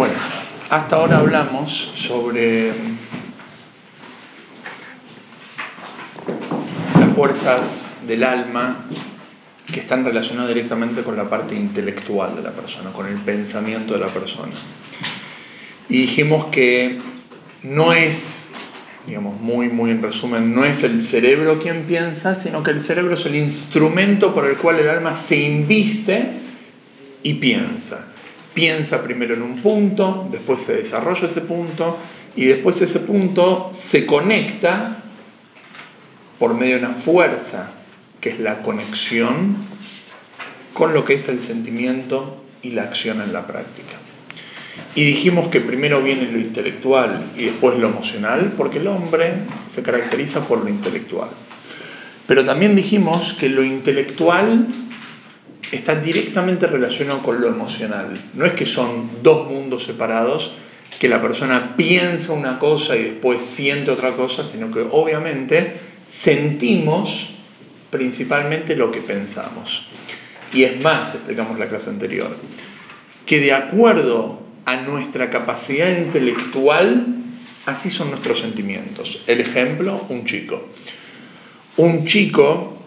Bueno, hasta ahora hablamos sobre las fuerzas del alma que están relacionadas directamente con la parte intelectual de la persona, con el pensamiento de la persona. Y dijimos que no es, digamos, muy, muy en resumen, no es el cerebro quien piensa, sino que el cerebro es el instrumento por el cual el alma se inviste y piensa. Piensa primero en un punto, después se desarrolla ese punto y después ese punto se conecta por medio de una fuerza que es la conexión con lo que es el sentimiento y la acción en la práctica. Y dijimos que primero viene lo intelectual y después lo emocional, porque el hombre se caracteriza por lo intelectual. Pero también dijimos que lo intelectual está directamente relacionado con lo emocional. No es que son dos mundos separados, que la persona piensa una cosa y después siente otra cosa, sino que obviamente sentimos principalmente lo que pensamos. Y es más, explicamos la clase anterior, que de acuerdo a nuestra capacidad intelectual, así son nuestros sentimientos. El ejemplo, un chico. Un chico,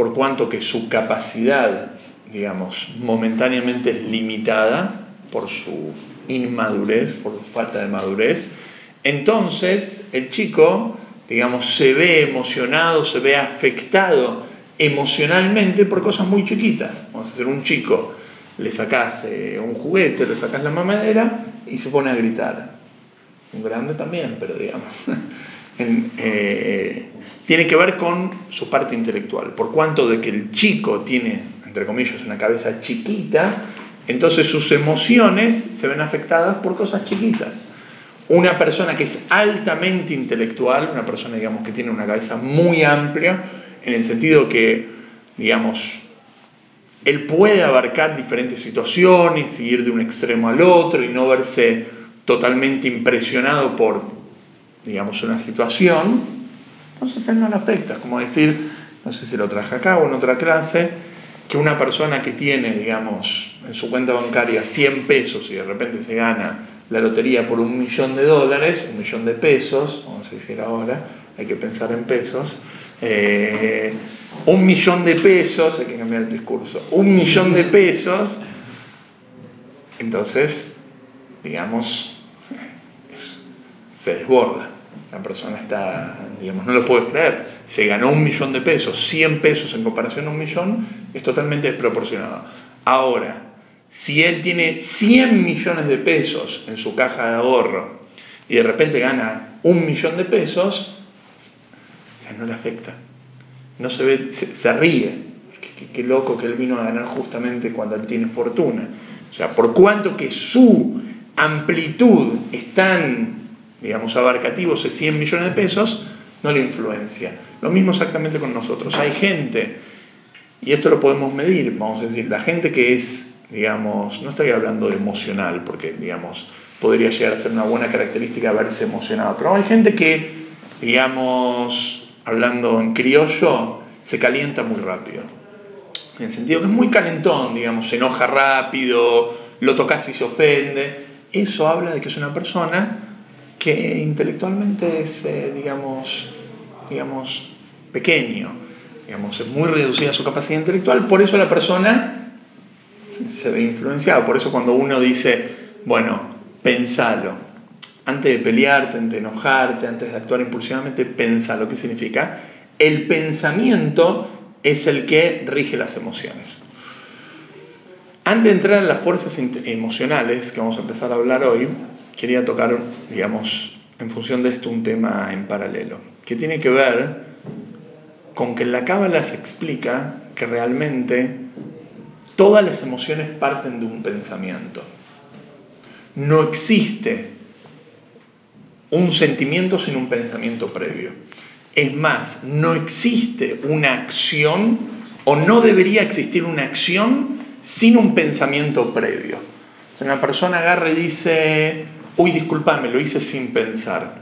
por cuanto que su capacidad, digamos, momentáneamente es limitada por su inmadurez, por su falta de madurez, entonces el chico digamos, se ve emocionado, se ve afectado emocionalmente por cosas muy chiquitas. Vamos a hacer un chico, le sacas eh, un juguete, le sacas la mamadera y se pone a gritar. Un grande también, pero digamos. Eh, tiene que ver con su parte intelectual. Por cuanto de que el chico tiene, entre comillas, una cabeza chiquita, entonces sus emociones se ven afectadas por cosas chiquitas una persona que es altamente intelectual, una persona, digamos, que tiene una cabeza muy amplia, en el sentido que, digamos, él puede abarcar diferentes situaciones y ir de un extremo al otro y no verse totalmente impresionado por, digamos, una situación, entonces él no le afecta. como decir, no sé si lo traje acá o en otra clase, que una persona que tiene, digamos, en su cuenta bancaria 100 pesos y de repente se gana la lotería por un millón de dólares, un millón de pesos, vamos a decir ahora, hay que pensar en pesos, eh, un millón de pesos, hay que cambiar el discurso, un millón de pesos, entonces, digamos, se desborda. La persona está, digamos, no lo puede creer. Se ganó un millón de pesos, 100 pesos en comparación a un millón, es totalmente desproporcionado. Ahora, si él tiene 100 millones de pesos en su caja de ahorro y de repente gana un millón de pesos, no le afecta. No se ve, se, ríe. Qué, loco que él vino a ganar justamente cuando él tiene fortuna. O sea, por cuanto que su amplitud es tan, digamos, abarcativo, de 100 millones de pesos, no le influencia. Lo mismo exactamente con nosotros. Hay gente, y esto lo podemos medir, vamos a decir, la gente que es digamos, no estoy hablando de emocional, porque, digamos, podría llegar a ser una buena característica verse emocionado, pero hay gente que, digamos, hablando en criollo, se calienta muy rápido. En el sentido que es muy calentón, digamos, se enoja rápido, lo tocas y se ofende. Eso habla de que es una persona que intelectualmente es, eh, digamos, digamos, pequeño, digamos, es muy reducida su capacidad intelectual, por eso la persona se ve influenciado. Por eso cuando uno dice, bueno, pensalo, antes de pelearte, antes de enojarte, antes de actuar impulsivamente, pensalo. ¿Qué significa? El pensamiento es el que rige las emociones. Antes de entrar en las fuerzas emocionales, que vamos a empezar a hablar hoy, quería tocar, digamos, en función de esto un tema en paralelo, que tiene que ver con que la Cábala se explica que realmente Todas las emociones parten de un pensamiento. No existe un sentimiento sin un pensamiento previo. Es más, no existe una acción o no debería existir una acción sin un pensamiento previo. Una persona agarra y dice, uy, disculpame, lo hice sin pensar,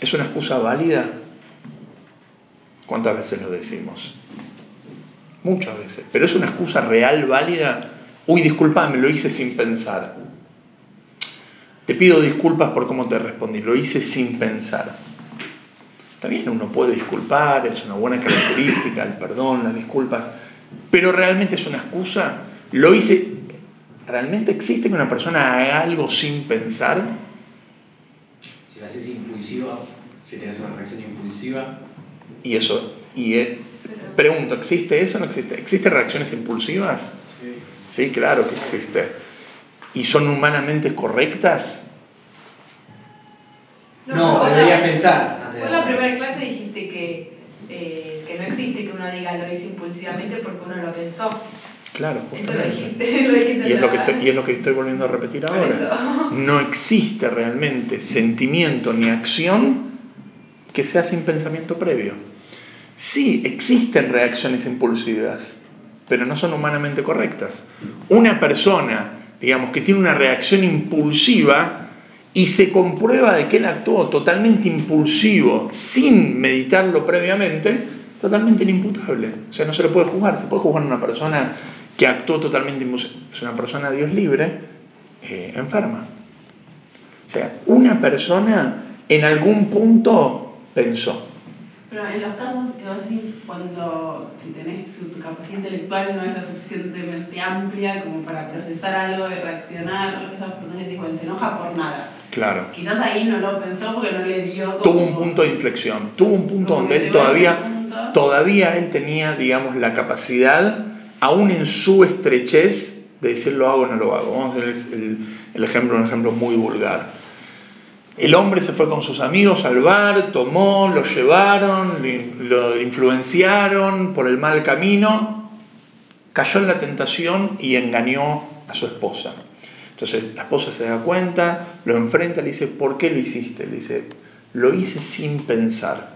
¿es una excusa válida? ¿Cuántas veces lo decimos? Muchas veces. Pero es una excusa real, válida. Uy, disculpame, lo hice sin pensar. te pido disculpas por cómo te respondí, lo hice sin pensar. Está bien, uno puede disculpar, es una buena característica, el perdón, las disculpas, pero realmente es una excusa. Lo hice, ¿realmente existe que una persona haga algo sin pensar? Si haces impulsiva, si tienes una reacción impulsiva. Y eso, y eh, pregunto, ¿existe eso o no existe? ¿Existen reacciones impulsivas? Sí. Sí, claro que existe. ¿Y son humanamente correctas? No, deberías pensar. Vos en la primera clase dijiste que, eh, que no existe que uno diga lo hice impulsivamente porque uno lo pensó. Claro, lo justamente. dijiste, lo dijiste Y es, lo que estoy, y es lo que estoy volviendo a repetir ahora. No existe realmente sentimiento ni acción que sea sin pensamiento previo. Sí, existen reacciones impulsivas, pero no son humanamente correctas. Una persona, digamos, que tiene una reacción impulsiva y se comprueba de que él actuó totalmente impulsivo, sin meditarlo previamente, totalmente inimputable. O sea, no se le puede juzgar. Se puede juzgar a una persona que actuó totalmente. Es una persona, Dios libre, eh, enferma. O sea, una persona en algún punto pensó. Pero en los casos que vos decís, cuando si tenés tu, capacidad intelectual no es lo suficientemente amplia como para procesar algo y reaccionar, esas personas dicen, bueno, se enoja por nada. Claro. Quizás ahí no lo pensó porque no le dio como... Tuvo un punto de inflexión, tuvo un punto donde él todavía, punto. todavía él tenía, digamos, la capacidad, aún en su estrechez, de decir lo hago o no lo hago. Vamos a hacer el, ejemplo, un ejemplo muy vulgar. El hombre se fue con sus amigos al bar, tomó, lo llevaron, lo influenciaron por el mal camino, cayó en la tentación y engañó a su esposa. Entonces la esposa se da cuenta, lo enfrenta, le dice, ¿por qué lo hiciste? Le dice, lo hice sin pensar.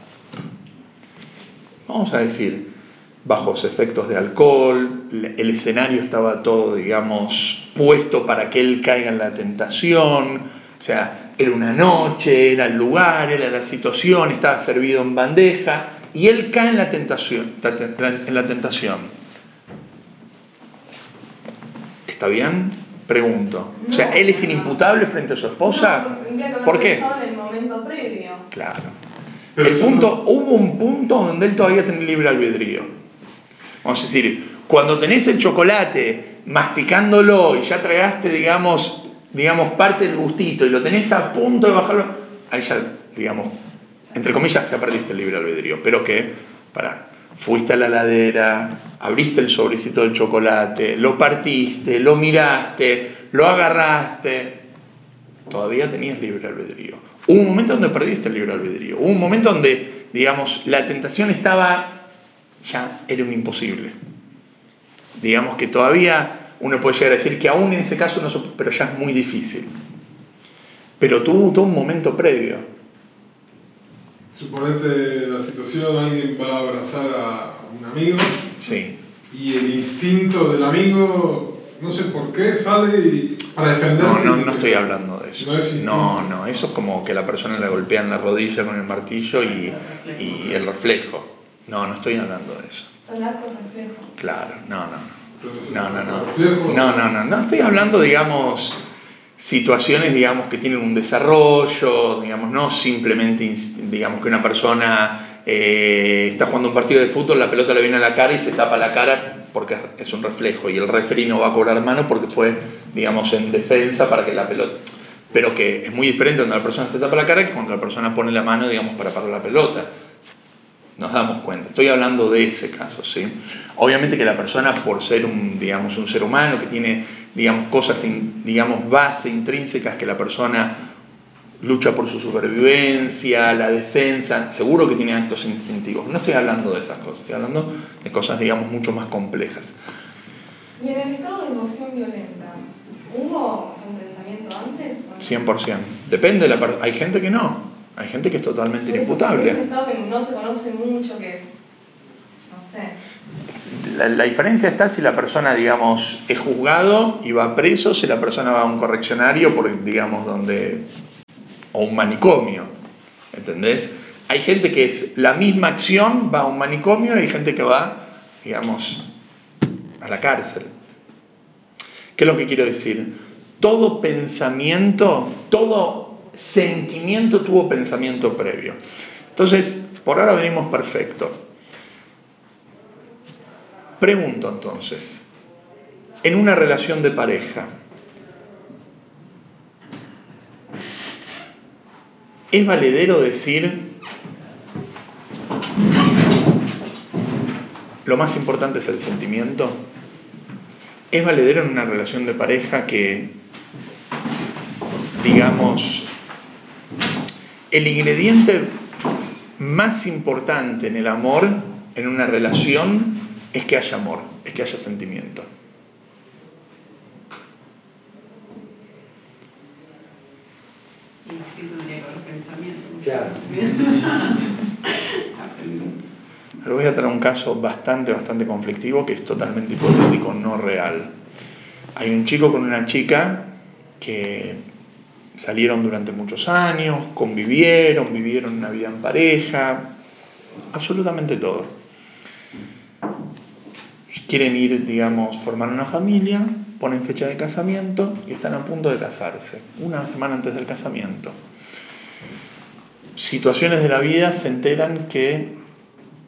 Vamos a decir, bajo los efectos de alcohol, el escenario estaba todo, digamos, puesto para que él caiga en la tentación, o sea, era una noche, era el lugar, era la situación, estaba servido en bandeja, y él cae en la tentación, en la tentación. ¿Está bien? Pregunto. O sea. ¿él es inimputable frente a su esposa? ¿Por qué? pensado en el momento previo. Claro. Pero el punto, hubo un punto donde él todavía tenía libre albedrío. Vamos a decir, cuando tenés el chocolate masticándolo y ya tragaste, digamos, digamos, parte del gustito y lo tenés a punto de bajarlo, ahí ya, digamos, entre comillas, ya perdiste el libre albedrío. Pero que, para, fuiste a la ladera, abriste el sobrecito del chocolate, lo partiste, lo miraste, lo agarraste, todavía tenías libre albedrío. Hubo un momento donde perdiste el libre albedrío. Hubo un momento donde, digamos, la tentación estaba, ya era un imposible. Digamos que todavía uno puede llegar a decir que aún en ese caso, no, pero ya es muy difícil. Pero tuvo todo un momento previo. Suponete la situación, alguien va a abrazar a un amigo Sí. y el instinto del amigo, no sé por qué, sale y, para defenderse. No, no, no estoy hablando de eso. No es. No, no, eso es como que la persona le golpea en la rodilla con el martillo y, y el reflejo. No, no estoy hablando de eso. Son actos reflejos. Claro, no, no, no. No, no, no. No, no, no. No estoy hablando, digamos, situaciones, digamos, que tienen un desarrollo, digamos, no simplemente, digamos, que una persona eh, está jugando un partido de fútbol, la pelota le viene a la cara y se tapa la cara porque es un reflejo y el referee no va a cobrar mano porque fue, digamos, en defensa para que la pelota... Pero que es muy diferente cuando la persona se tapa la cara que cuando la persona pone la mano, digamos, para parar la pelota nos damos cuenta. Estoy hablando de ese caso, ¿sí? Obviamente que la persona, por ser un, digamos, un ser humano que tiene, digamos, cosas, in- digamos, base intrínsecas que la persona lucha por su supervivencia, la defensa, seguro que tiene actos instintivos. No estoy hablando de esas cosas, estoy hablando de cosas, digamos, mucho más complejas. Y en el estado de emoción violenta, ¿hubo un pensamiento antes? o no? 100%. Depende de la. Hay gente que no. Hay gente que es totalmente Por eso, inimputable. Estado que no se conoce mucho, que. No sé. La, la diferencia está si la persona, digamos, es juzgado y va preso, si la persona va a un correccionario, por, digamos, donde. o un manicomio. ¿Entendés? Hay gente que es la misma acción, va a un manicomio, y hay gente que va, digamos, a la cárcel. ¿Qué es lo que quiero decir? todo pensamiento, todo sentimiento tuvo pensamiento previo. Entonces, por ahora venimos perfecto. Pregunto entonces, en una relación de pareja, ¿es valedero decir lo más importante es el sentimiento? ¿Es valedero en una relación de pareja que, digamos, el ingrediente más importante en el amor, en una relación, es que haya amor, es que haya sentimiento? Claro. Les voy a traer un caso bastante, bastante conflictivo que es totalmente hipotético, no real. Hay un chico con una chica que salieron durante muchos años, convivieron, vivieron una vida en pareja, absolutamente todo. Quieren ir, digamos, formar una familia, ponen fecha de casamiento y están a punto de casarse, una semana antes del casamiento. Situaciones de la vida se enteran que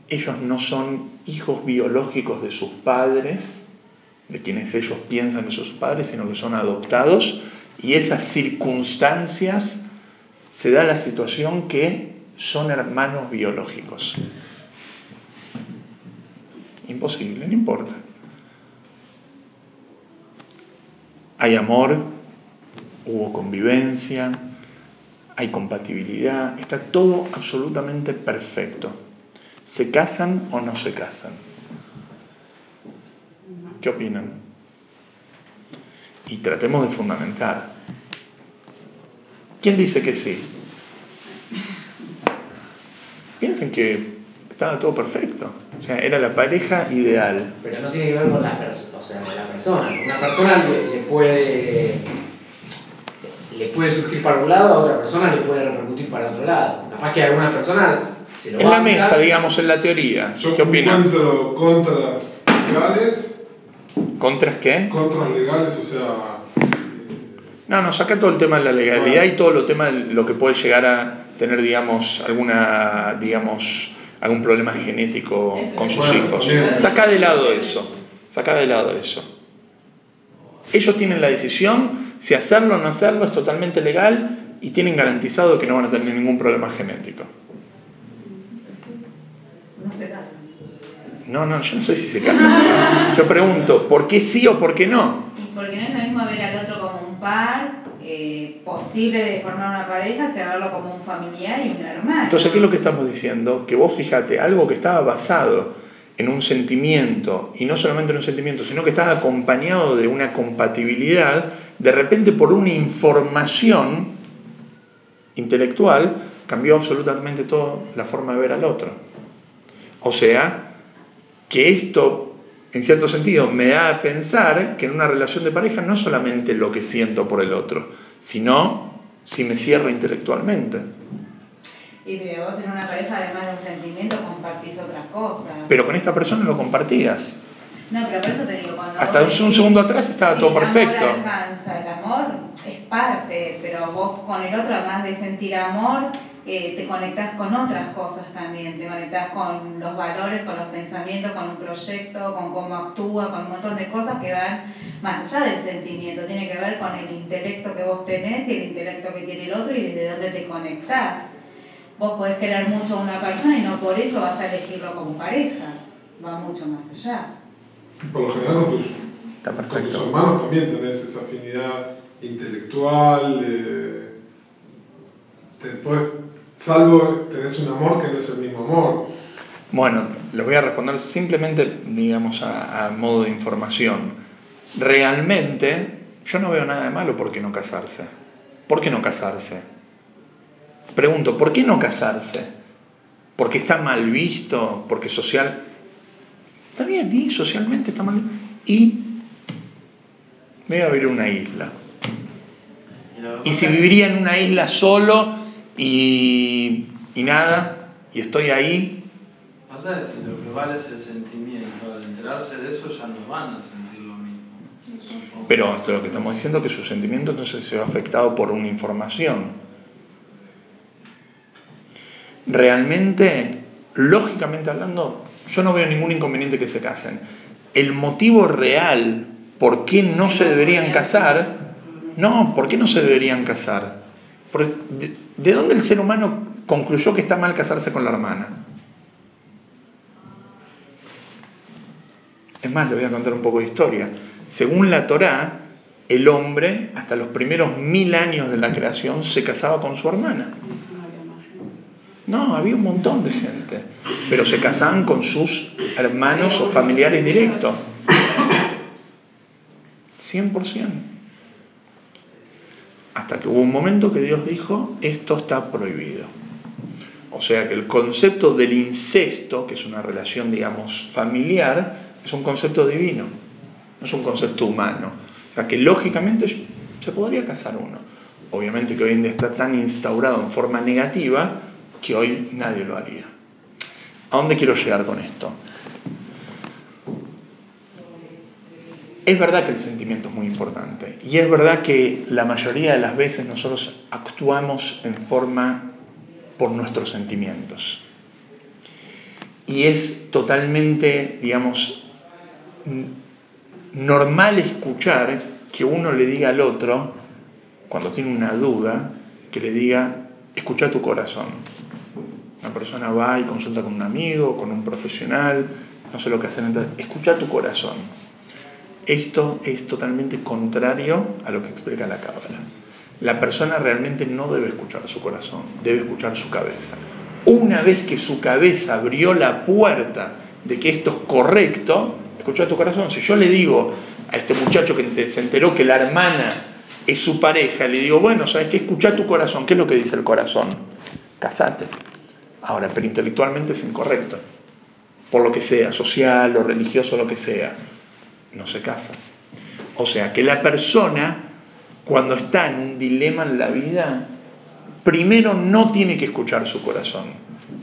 ellos no son hijos biológicos de sus padres, de quienes ellos piensan que son sus padres, sino que son adoptados, y esas circunstancias se da la situación que son hermanos biológicos. Imposible, no importa. Hay amor, hubo convivencia, hay compatibilidad, está todo absolutamente perfecto. ¿Se casan o no se casan? ¿Qué opinan? Y tratemos de fundamentar. ¿Quién dice que sí? Piensen que estaba todo perfecto. O sea, era la pareja ideal. Pero no tiene que ver con la, o sea, con la persona. Una persona le, le puede le puede surgir para un lado, a otra persona le puede repercutir para otro lado. Capaz que algunas personas se lo En la mesa, digamos, en la teoría. Yo ¿Qué legales, ¿Contras qué? contras legales, o sea, eh, No, no, saca todo el tema de la legalidad y todo lo tema de lo que puede llegar a tener, digamos, alguna, digamos, algún problema genético con sus Bueno, hijos. bien. Saca de lado eso, saca de lado eso. Ellos tienen la decisión si hacerlo o no hacerlo, es totalmente legal y tienen garantizado que no van a tener ningún problema genético. No se casan. No, no, yo no sé si se casan. Yo pregunto, ¿por qué sí o por qué no? Y porque no es lo mismo ver al otro como un par eh, posible de formar una pareja que verlo como un familiar y un hermano. Entonces, ¿qué es lo que estamos diciendo? Que vos fíjate, algo que estaba basado en un sentimiento, y no solamente en un sentimiento, sino que estaba acompañado de una compatibilidad, de repente por una información intelectual cambió absolutamente toda la forma de ver al otro. O sea, que esto, en cierto sentido, me da a pensar que en una relación de pareja no solamente lo que siento por el otro, sino si me cierro intelectualmente. Y pero vos en una pareja, además de un sentimiento, compartís otras cosas. Pero con esta persona lo compartías. No, pero por eso te digo, cuando Hasta un decís, segundo atrás estaba todo perfecto. amor alcanza, el amor es parte, pero vos con el otro, además de sentir amor, eh, te conectás con otras cosas también, te conectás con los valores, con los pensamientos, con un proyecto, con cómo actúa, con un montón de cosas que van más allá del sentimiento, tiene que ver con el intelecto que vos tenés y el intelecto que tiene el otro y desde dónde te conectás. Vos podés querer mucho a una persona y no por eso vas a elegirlo como pareja, va mucho más allá. por lo general con tus, Está con tus perfecto. hermanos también tenés esa afinidad intelectual, eh, te puedes- salvo tenés un amor que no es el mismo amor. Bueno, les voy a responder simplemente, digamos, a, a modo de información. Realmente, yo no veo nada de malo por qué no casarse. ¿Por qué no casarse? Pregunto, ¿por qué no casarse? ¿Porque está mal visto? ¿Porque social? Está bien, y socialmente está mal Y me voy a vivir en una isla. Y, si viviría en una isla solo y, y nada, y estoy ahí, si lo que vale es el sentimiento, al enterarse de eso ya no van a sentir lo mismo. Pero lo que estamos diciendo es que su sentimiento entonces se ve afectado por una información. Realmente, lógicamente hablando, yo no veo ningún inconveniente que se casen. El motivo real por qué no se deberían casar, no, ¿por qué no se deberían casar? ¿De, ¿De dónde el ser humano concluyó que está mal casarse con la hermana? Es más, le voy a contar un poco de historia. Según la Torá, el hombre, hasta los primeros mil años de la creación, se casaba con su hermana. No, había un montón de gente, pero se casaban con sus hermanos o familiares directos. 100%. Hasta que hubo un momento que Dios dijo, esto está prohibido. O sea que el concepto del incesto, que es una relación, digamos, familiar, es un concepto divino, no es un concepto humano. O sea que lógicamente se podría casar uno. Obviamente que hoy en día está tan instaurado en forma negativa que hoy nadie lo haría. ¿A dónde quiero llegar con esto? Es verdad que el sentimiento es muy importante y es verdad que la mayoría de las veces nosotros actuamos en forma por nuestros sentimientos. Y es totalmente, digamos, normal escuchar que uno le diga al otro, cuando tiene una duda, que le diga, escucha tu corazón. Una persona va y consulta con un amigo, con un profesional, no sé lo que hacer, escucha tu corazón. Esto es totalmente contrario a lo que explica la Cábala. La persona realmente no debe escuchar su corazón, debe escuchar su cabeza. Una vez que su cabeza abrió la puerta de que esto es correcto, escucha tu corazón. Si yo le digo a este muchacho que se enteró que la hermana es su pareja, le digo, bueno, ¿sabes qué? Escucha tu corazón. ¿Qué es lo que dice el corazón? Casate. Ahora, pero intelectualmente es incorrecto. Por lo que sea, social o religioso, lo que sea no se casa. O sea que la persona, cuando está en un dilema en la vida, primero no tiene que escuchar su corazón,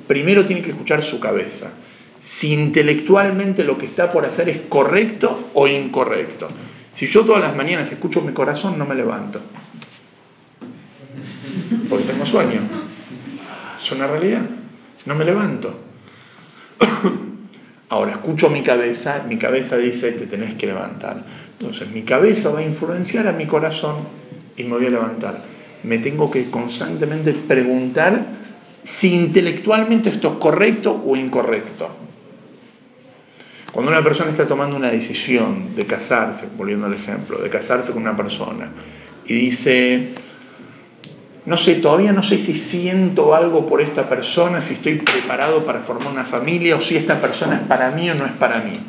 primero tiene que escuchar su cabeza. Si intelectualmente lo que está por hacer es correcto o incorrecto. Si yo todas las mañanas escucho mi corazón, no me levanto. Porque tengo sueño. Es una realidad. No me levanto. Ahora escucho mi cabeza, mi cabeza dice que tenés que levantar. Entonces mi cabeza va a influenciar a mi corazón y me voy a levantar. Me tengo que constantemente preguntar si intelectualmente esto es correcto o incorrecto. Cuando una persona está tomando una decisión de casarse, volviendo al ejemplo, de casarse con una persona, y dice, no sé, todavía no sé si siento algo por esta persona, si estoy preparado para formar una familia o si esta persona es para mí o no es para mí.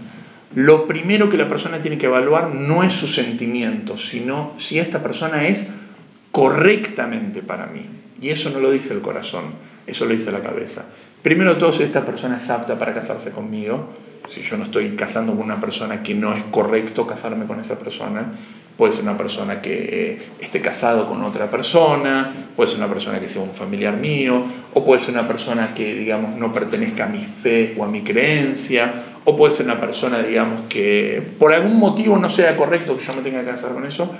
Lo primero que la persona tiene que evaluar no es su sentimiento, sino si esta persona es correctamente para mí. Y eso no lo dice el corazón, eso lo dice la cabeza. Primero todo, si esta persona es apta para casarse conmigo, si yo no estoy casando con una persona que no es correcto casarme con esa persona, puede ser una persona que esté casado con otra persona, puede ser una persona que sea un familiar mío, o puede ser una persona que, digamos, no pertenezca a mi fe o a mi creencia, o puede ser una persona, digamos, que por algún motivo no sea correcto que yo me tenga que casar con eso.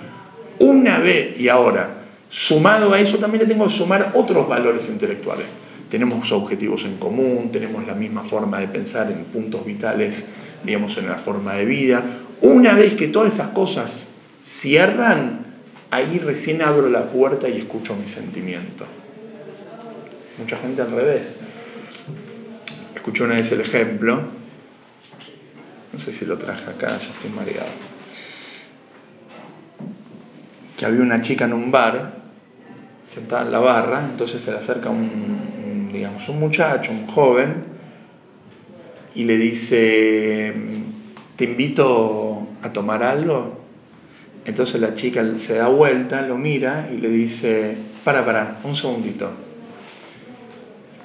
Una vez y ahora, sumado a eso, también le tengo que sumar otros valores intelectuales tenemos objetivos en común, tenemos la misma forma de pensar en puntos vitales, digamos, en la forma de vida. Una vez que todas esas cosas cierran, ahí recién abro la puerta y escucho mi sentimiento. Mucha gente al revés. Escuché una vez el ejemplo, no sé si lo traje acá, ya estoy mareado, que había una chica en un bar, sentada en la barra, entonces se le acerca un, digamos, un muchacho, un joven, y le dice, te invito a tomar algo. Entonces la chica se da vuelta, lo mira y le dice, para, para, un segundito.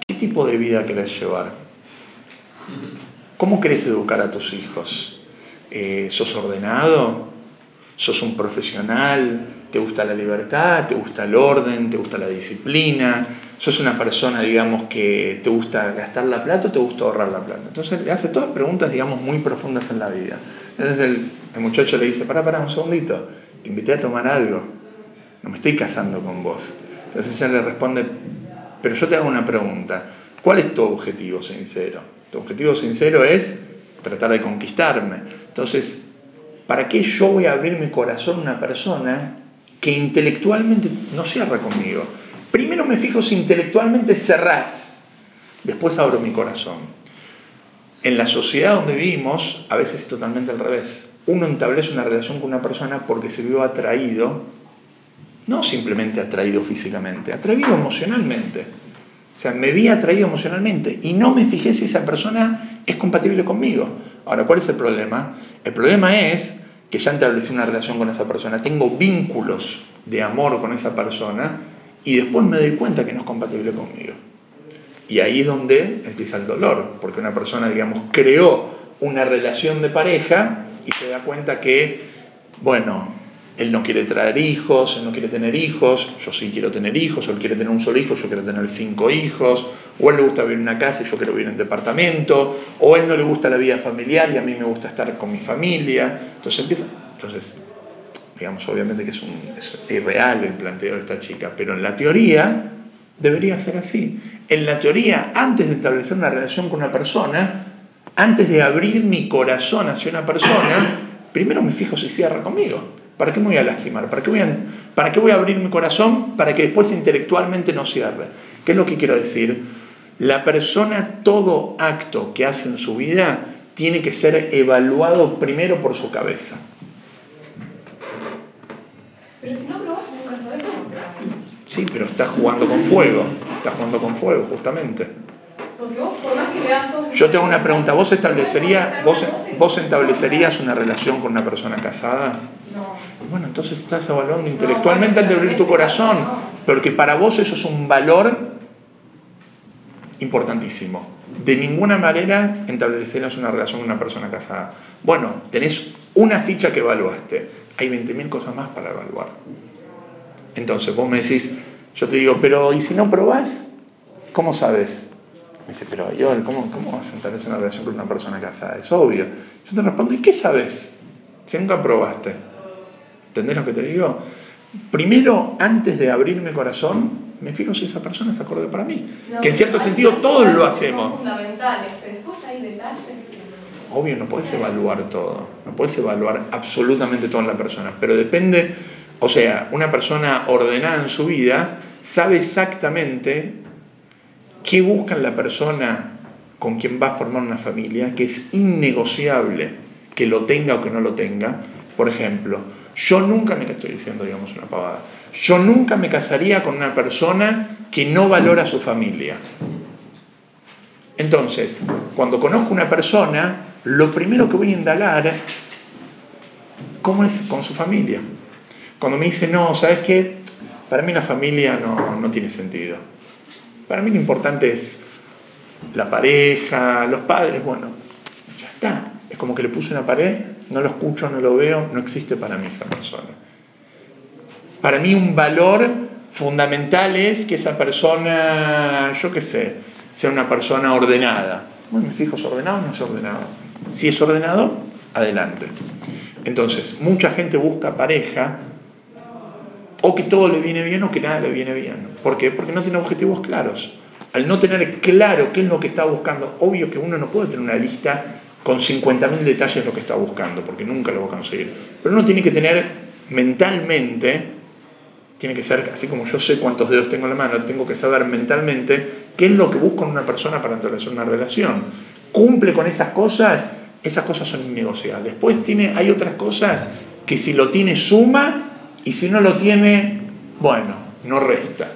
¿Qué tipo de vida querés llevar? ¿Cómo querés educar a tus hijos? Eh, ¿Sos ordenado? ¿Sos un profesional? te gusta la libertad, te gusta el orden, te gusta la disciplina, sos una persona, digamos, que te gusta gastar la plata o te gusta ahorrar la plata. Entonces le hace todas preguntas, digamos, muy profundas en la vida. Entonces el, muchacho le dice, para, para un segundito, te invité a tomar algo, no me estoy casando con vos. Entonces ella le responde, pero yo te hago una pregunta, ¿cuál es tu objetivo sincero? Tu objetivo sincero es tratar de conquistarme. Entonces, ¿para qué yo voy a abrir mi corazón a una persona que intelectualmente no cierra conmigo? Primero me fijo si intelectualmente cerrás, después abro mi corazón. En la sociedad donde vivimos, a veces es totalmente al revés. Uno establece una relación con una persona porque se vio atraído, no simplemente atraído físicamente, atraído emocionalmente. O sea, me vi atraído emocionalmente y no me fijé si esa persona es compatible conmigo. Ahora, ¿cuál es el problema? El problema es que ya establecí una relación con esa persona, tengo vínculos de amor con esa persona y después me doy cuenta que no es compatible conmigo. Y ahí es donde empieza el dolor, porque una persona, digamos, creó una relación de pareja y se da cuenta que, bueno, él no quiere traer hijos, él no quiere tener hijos, yo sí quiero tener hijos, él quiere tener un solo hijo, yo quiero tener cinco hijos, o él le gusta vivir en una casa y yo quiero vivir en un departamento, o él no le gusta la vida familiar y a mí me gusta estar con mi familia. Entonces empieza, entonces, digamos, obviamente que es, un, es irreal el planteo de esta chica, pero en la teoría debería ser así. En la teoría, antes de establecer una relación con una persona, antes de abrir mi corazón hacia una persona, primero me fijo si cierra conmigo. ¿Para qué me voy a lastimar? ¿Para qué voy a, ¿Para qué voy a abrir mi corazón? Para que después intelectualmente no cierre. ¿Qué es lo que quiero decir? La persona, todo acto que hace en su vida, tiene que ser evaluado primero por su cabeza. Pero si no probás, Sí, pero estás jugando con fuego. Estás jugando con fuego, justamente. Porque vos, por más que le das todo- Yo tengo una pregunta. ¿Vos, establecería, vos, vos establecerías una relación con una persona casada? No. Bueno, entonces estás evaluando intelectualmente al de abrir tu corazón, porque para vos eso es un valor importantísimo. De ninguna manera establecerías una relación con una persona casada. Bueno, tenés una ficha que evaluaste, hay 20.000 cosas más para evaluar. Entonces vos me decís, yo te digo, pero ¿y si no probás? ¿Cómo sabes? Me dice, pero yo, ¿cómo, cómo vas a establecer una relación con una persona casada? Es obvio. Yo te respondo, ¿y qué sabes? Si nunca probaste. ¿Entendés lo que te digo? Primero, antes de abrir mi corazón, me fijo si esa persona es acorde para mí. No, que en cierto sentido todos lo hacemos. Son fundamentales, pero después hay detalles que... Obvio, no puedes evaluar todo, no puedes evaluar absolutamente todo en la persona, pero depende, o sea, una persona ordenada en su vida sabe exactamente qué busca en la persona con quien va a formar una familia, que es innegociable que lo tenga o que no lo tenga. Por ejemplo, yo nunca me estoy diciendo, digamos, una pavada. Yo nunca me casaría con una persona que no valora a su familia. Entonces, cuando conozco una persona, lo primero que voy a indagar, ¿cómo es con su familia? Cuando me dice, no, ¿sabes qué? Para mí la familia no, no tiene sentido. Para mí lo importante es la pareja, los padres, bueno, ya está. Es como que le puse una pared, no lo escucho, no lo veo, no existe para mí esa persona. Para mí un valor fundamental es que esa persona, yo qué sé, sea una persona ordenada. Bueno, me fijo, ¿es ordenado o no es ordenado? Si es ordenado, adelante. Entonces, mucha gente busca pareja o que todo le viene bien o que nada le viene bien. ¿Por qué? Porque no tiene objetivos claros. Al no tener claro qué es lo que está buscando, obvio que uno no puede tener una lista con 50.000 detalles de lo que está buscando, porque nunca lo va a conseguir. Pero uno tiene que tener mentalmente, tiene que ser, así como yo sé cuántos dedos tengo en la mano, tengo que saber mentalmente qué es lo que busco en una persona para establecer una relación. Cumple con esas cosas, esas cosas son innegociables. Después tiene, hay otras cosas que si lo tiene suma y si no lo tiene, bueno, no resta.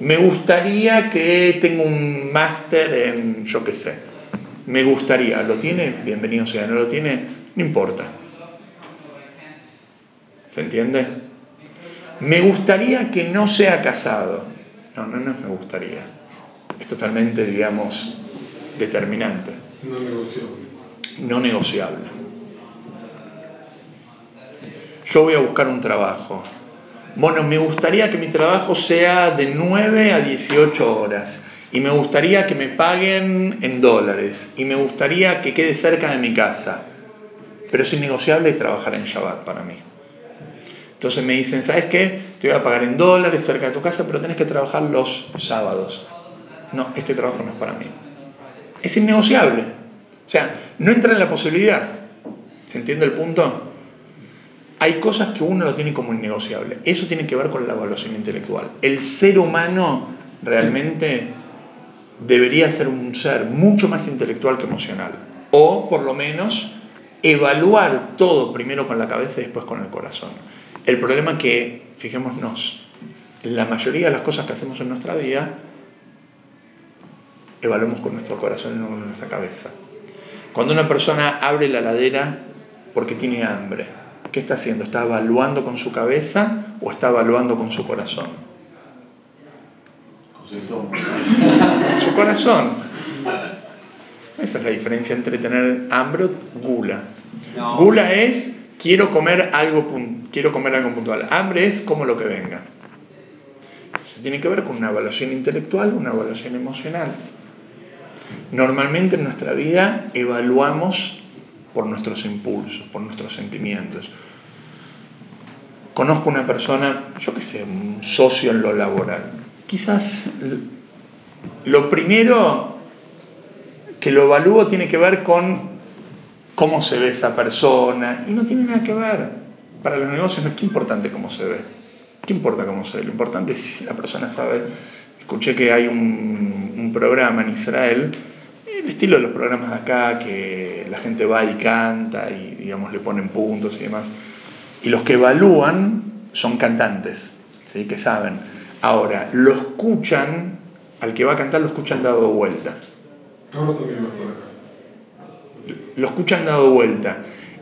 Me gustaría que tenga un máster en, yo qué sé, me gustaría, ¿lo tiene? Bienvenido sea, no lo tiene, no importa. ¿Se entiende? Me gustaría que no sea casado. No, no, no me gustaría. Es totalmente, digamos, determinante, No negociable. no negociable. Yo voy a buscar un trabajo. Bueno, me gustaría que mi trabajo sea de 9 a 18 horas. Y me gustaría que me paguen en dólares. Y me gustaría que quede cerca de mi casa. Pero es innegociable trabajar en Shabbat para mí. Entonces me dicen, ¿sabes qué? Te voy a pagar en dólares cerca de tu casa, pero tenés que trabajar los sábados. No, este trabajo no es para mí. Es innegociable. O sea, no entra en la posibilidad. ¿Se entiende el punto? Hay cosas que uno lo tiene como innegociable. Eso tiene que ver con la evaluación intelectual. El ser humano realmente debería ser un ser mucho más intelectual que emocional. O por lo menos evaluar todo primero con la cabeza y después con el corazón. El problema es que, fijémonos, la mayoría de las cosas que hacemos en nuestra vida evaluamos con nuestro corazón y no con nuestra cabeza. Cuando una persona abre la ladera porque tiene hambre, ¿qué está haciendo? ¿Está evaluando con su cabeza o está evaluando con su corazón? Con su corazón. Esa es la diferencia entre tener hambre o gula. Gula es quiero comer algo quiero comer algo puntual. Hambre es como lo que venga. Se tiene que ver con una evaluación intelectual, una evaluación emocional. Normalmente en nuestra vida evaluamos por nuestros impulsos, por nuestros sentimientos. Conozco una persona, yo que sé, un socio en lo laboral. Quizás lo primero que lo evalúo tiene que ver con cómo se ve esa persona y no tiene nada que ver. Para los negocios no es que importante cómo se ve. ¿Qué importa cómo se ve? Lo importante es si la persona sabe. Escuché que hay un, un programa en Israel el estilo de los programas de acá, que la gente va y canta y, digamos, le ponen puntos y demás. Y los que evalúan son cantantes, ¿sí? que saben. Ahora, lo escuchan, al que va a cantar lo escuchan dado vuelta. Lo escuchan dado vuelta.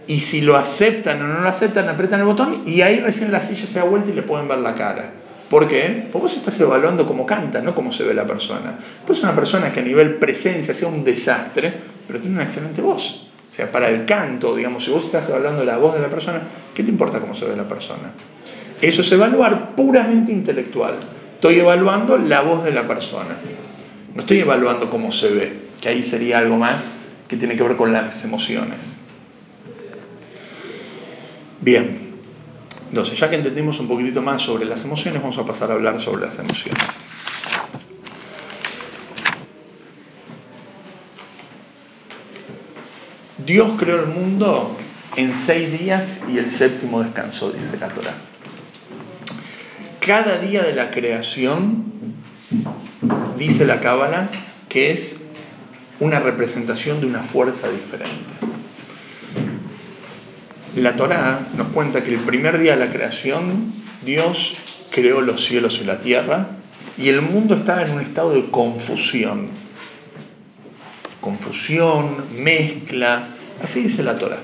Y si lo aceptan o no lo aceptan, apretan el botón y ahí recién la silla se da vuelta y le pueden ver la cara. ¿Por qué? Porque vos estás evaluando cómo canta, no cómo se ve la persona. Pues una persona que a nivel presencia sea un desastre, pero tiene una excelente voz. O sea, para el canto, digamos, si vos estás evaluando la voz de la persona, ¿qué te importa cómo se ve la persona? Eso es evaluar puramente intelectual. Estoy evaluando la voz de la persona. No estoy evaluando cómo se ve, que ahí sería algo más que tiene que ver con las emociones. Bien, entonces, ya que entendimos un poquitito más sobre las emociones, vamos a pasar a hablar sobre las emociones. Dios creó el mundo en seis días y el séptimo descansó, dice la Torah. Cada día de la creación, dice la Cábala, que es una representación de una fuerza diferente. La Torá nos cuenta que el primer día de la creación Dios creó los cielos y la tierra y el mundo estaba en un estado de confusión. Confusión, mezcla, así dice la Torá.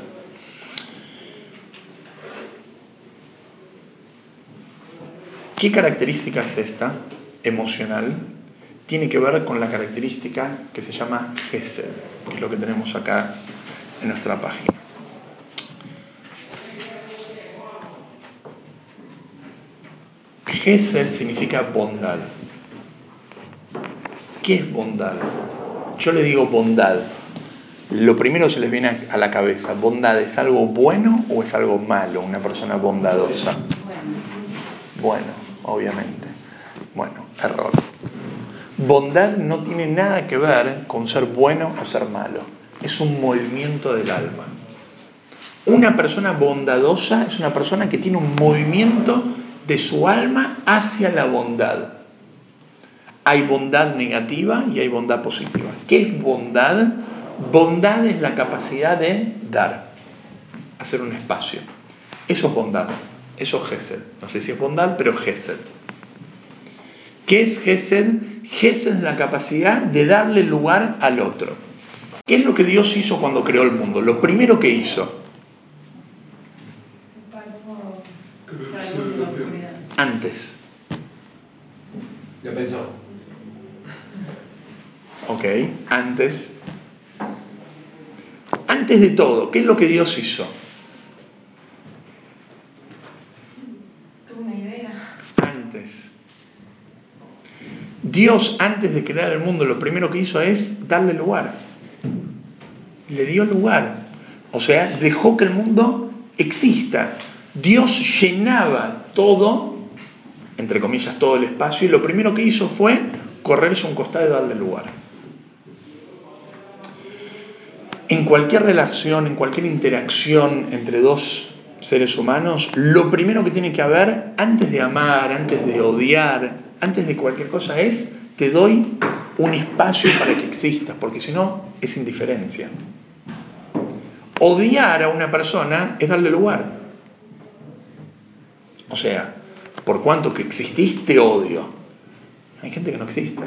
¿Qué característica es esta emocional? Tiene que ver con la característica que se llama Gesed, que es lo que tenemos acá en nuestra página. Gesed significa bondad. ¿Qué es bondad? Yo le digo bondad. Lo primero se les viene a la cabeza, ¿bondad es algo bueno o es algo malo? Una persona bondadosa. Bueno, obviamente. Bueno, error. Bondad no tiene nada que ver con ser bueno o ser malo. Es un movimiento del alma. Una persona bondadosa es una persona que tiene un movimiento de su alma hacia la bondad. Hay bondad negativa y hay bondad positiva. ¿Qué es bondad? Bondad es la capacidad de dar, hacer un espacio. Eso es bondad, eso es Gesed. No sé si es bondad, pero Gesed. ¿Qué es Gesed? Gesed es la capacidad de darle lugar al otro. ¿Qué es lo que Dios hizo cuando creó el mundo? Lo primero que hizo, antes. Ya pensó. Ok, antes. Antes de todo, ¿qué es lo que Dios hizo? Una idea. Antes. Dios, antes de crear el mundo, lo primero que hizo es darle lugar. Le dio lugar. O sea, dejó que el mundo exista. Dios llenaba todo entre comillas, todo el espacio y lo primero que hizo fue correrse un costado y darle lugar. En cualquier relación, en cualquier interacción entre dos seres humanos, lo primero que tiene que haber, antes de amar, antes de odiar, antes de cualquier cosa, es te doy un espacio para que existas, porque si no, es indiferencia. Odiar a una persona es darle lugar. O sea, por cuanto que exististe odio, hay gente que no existe.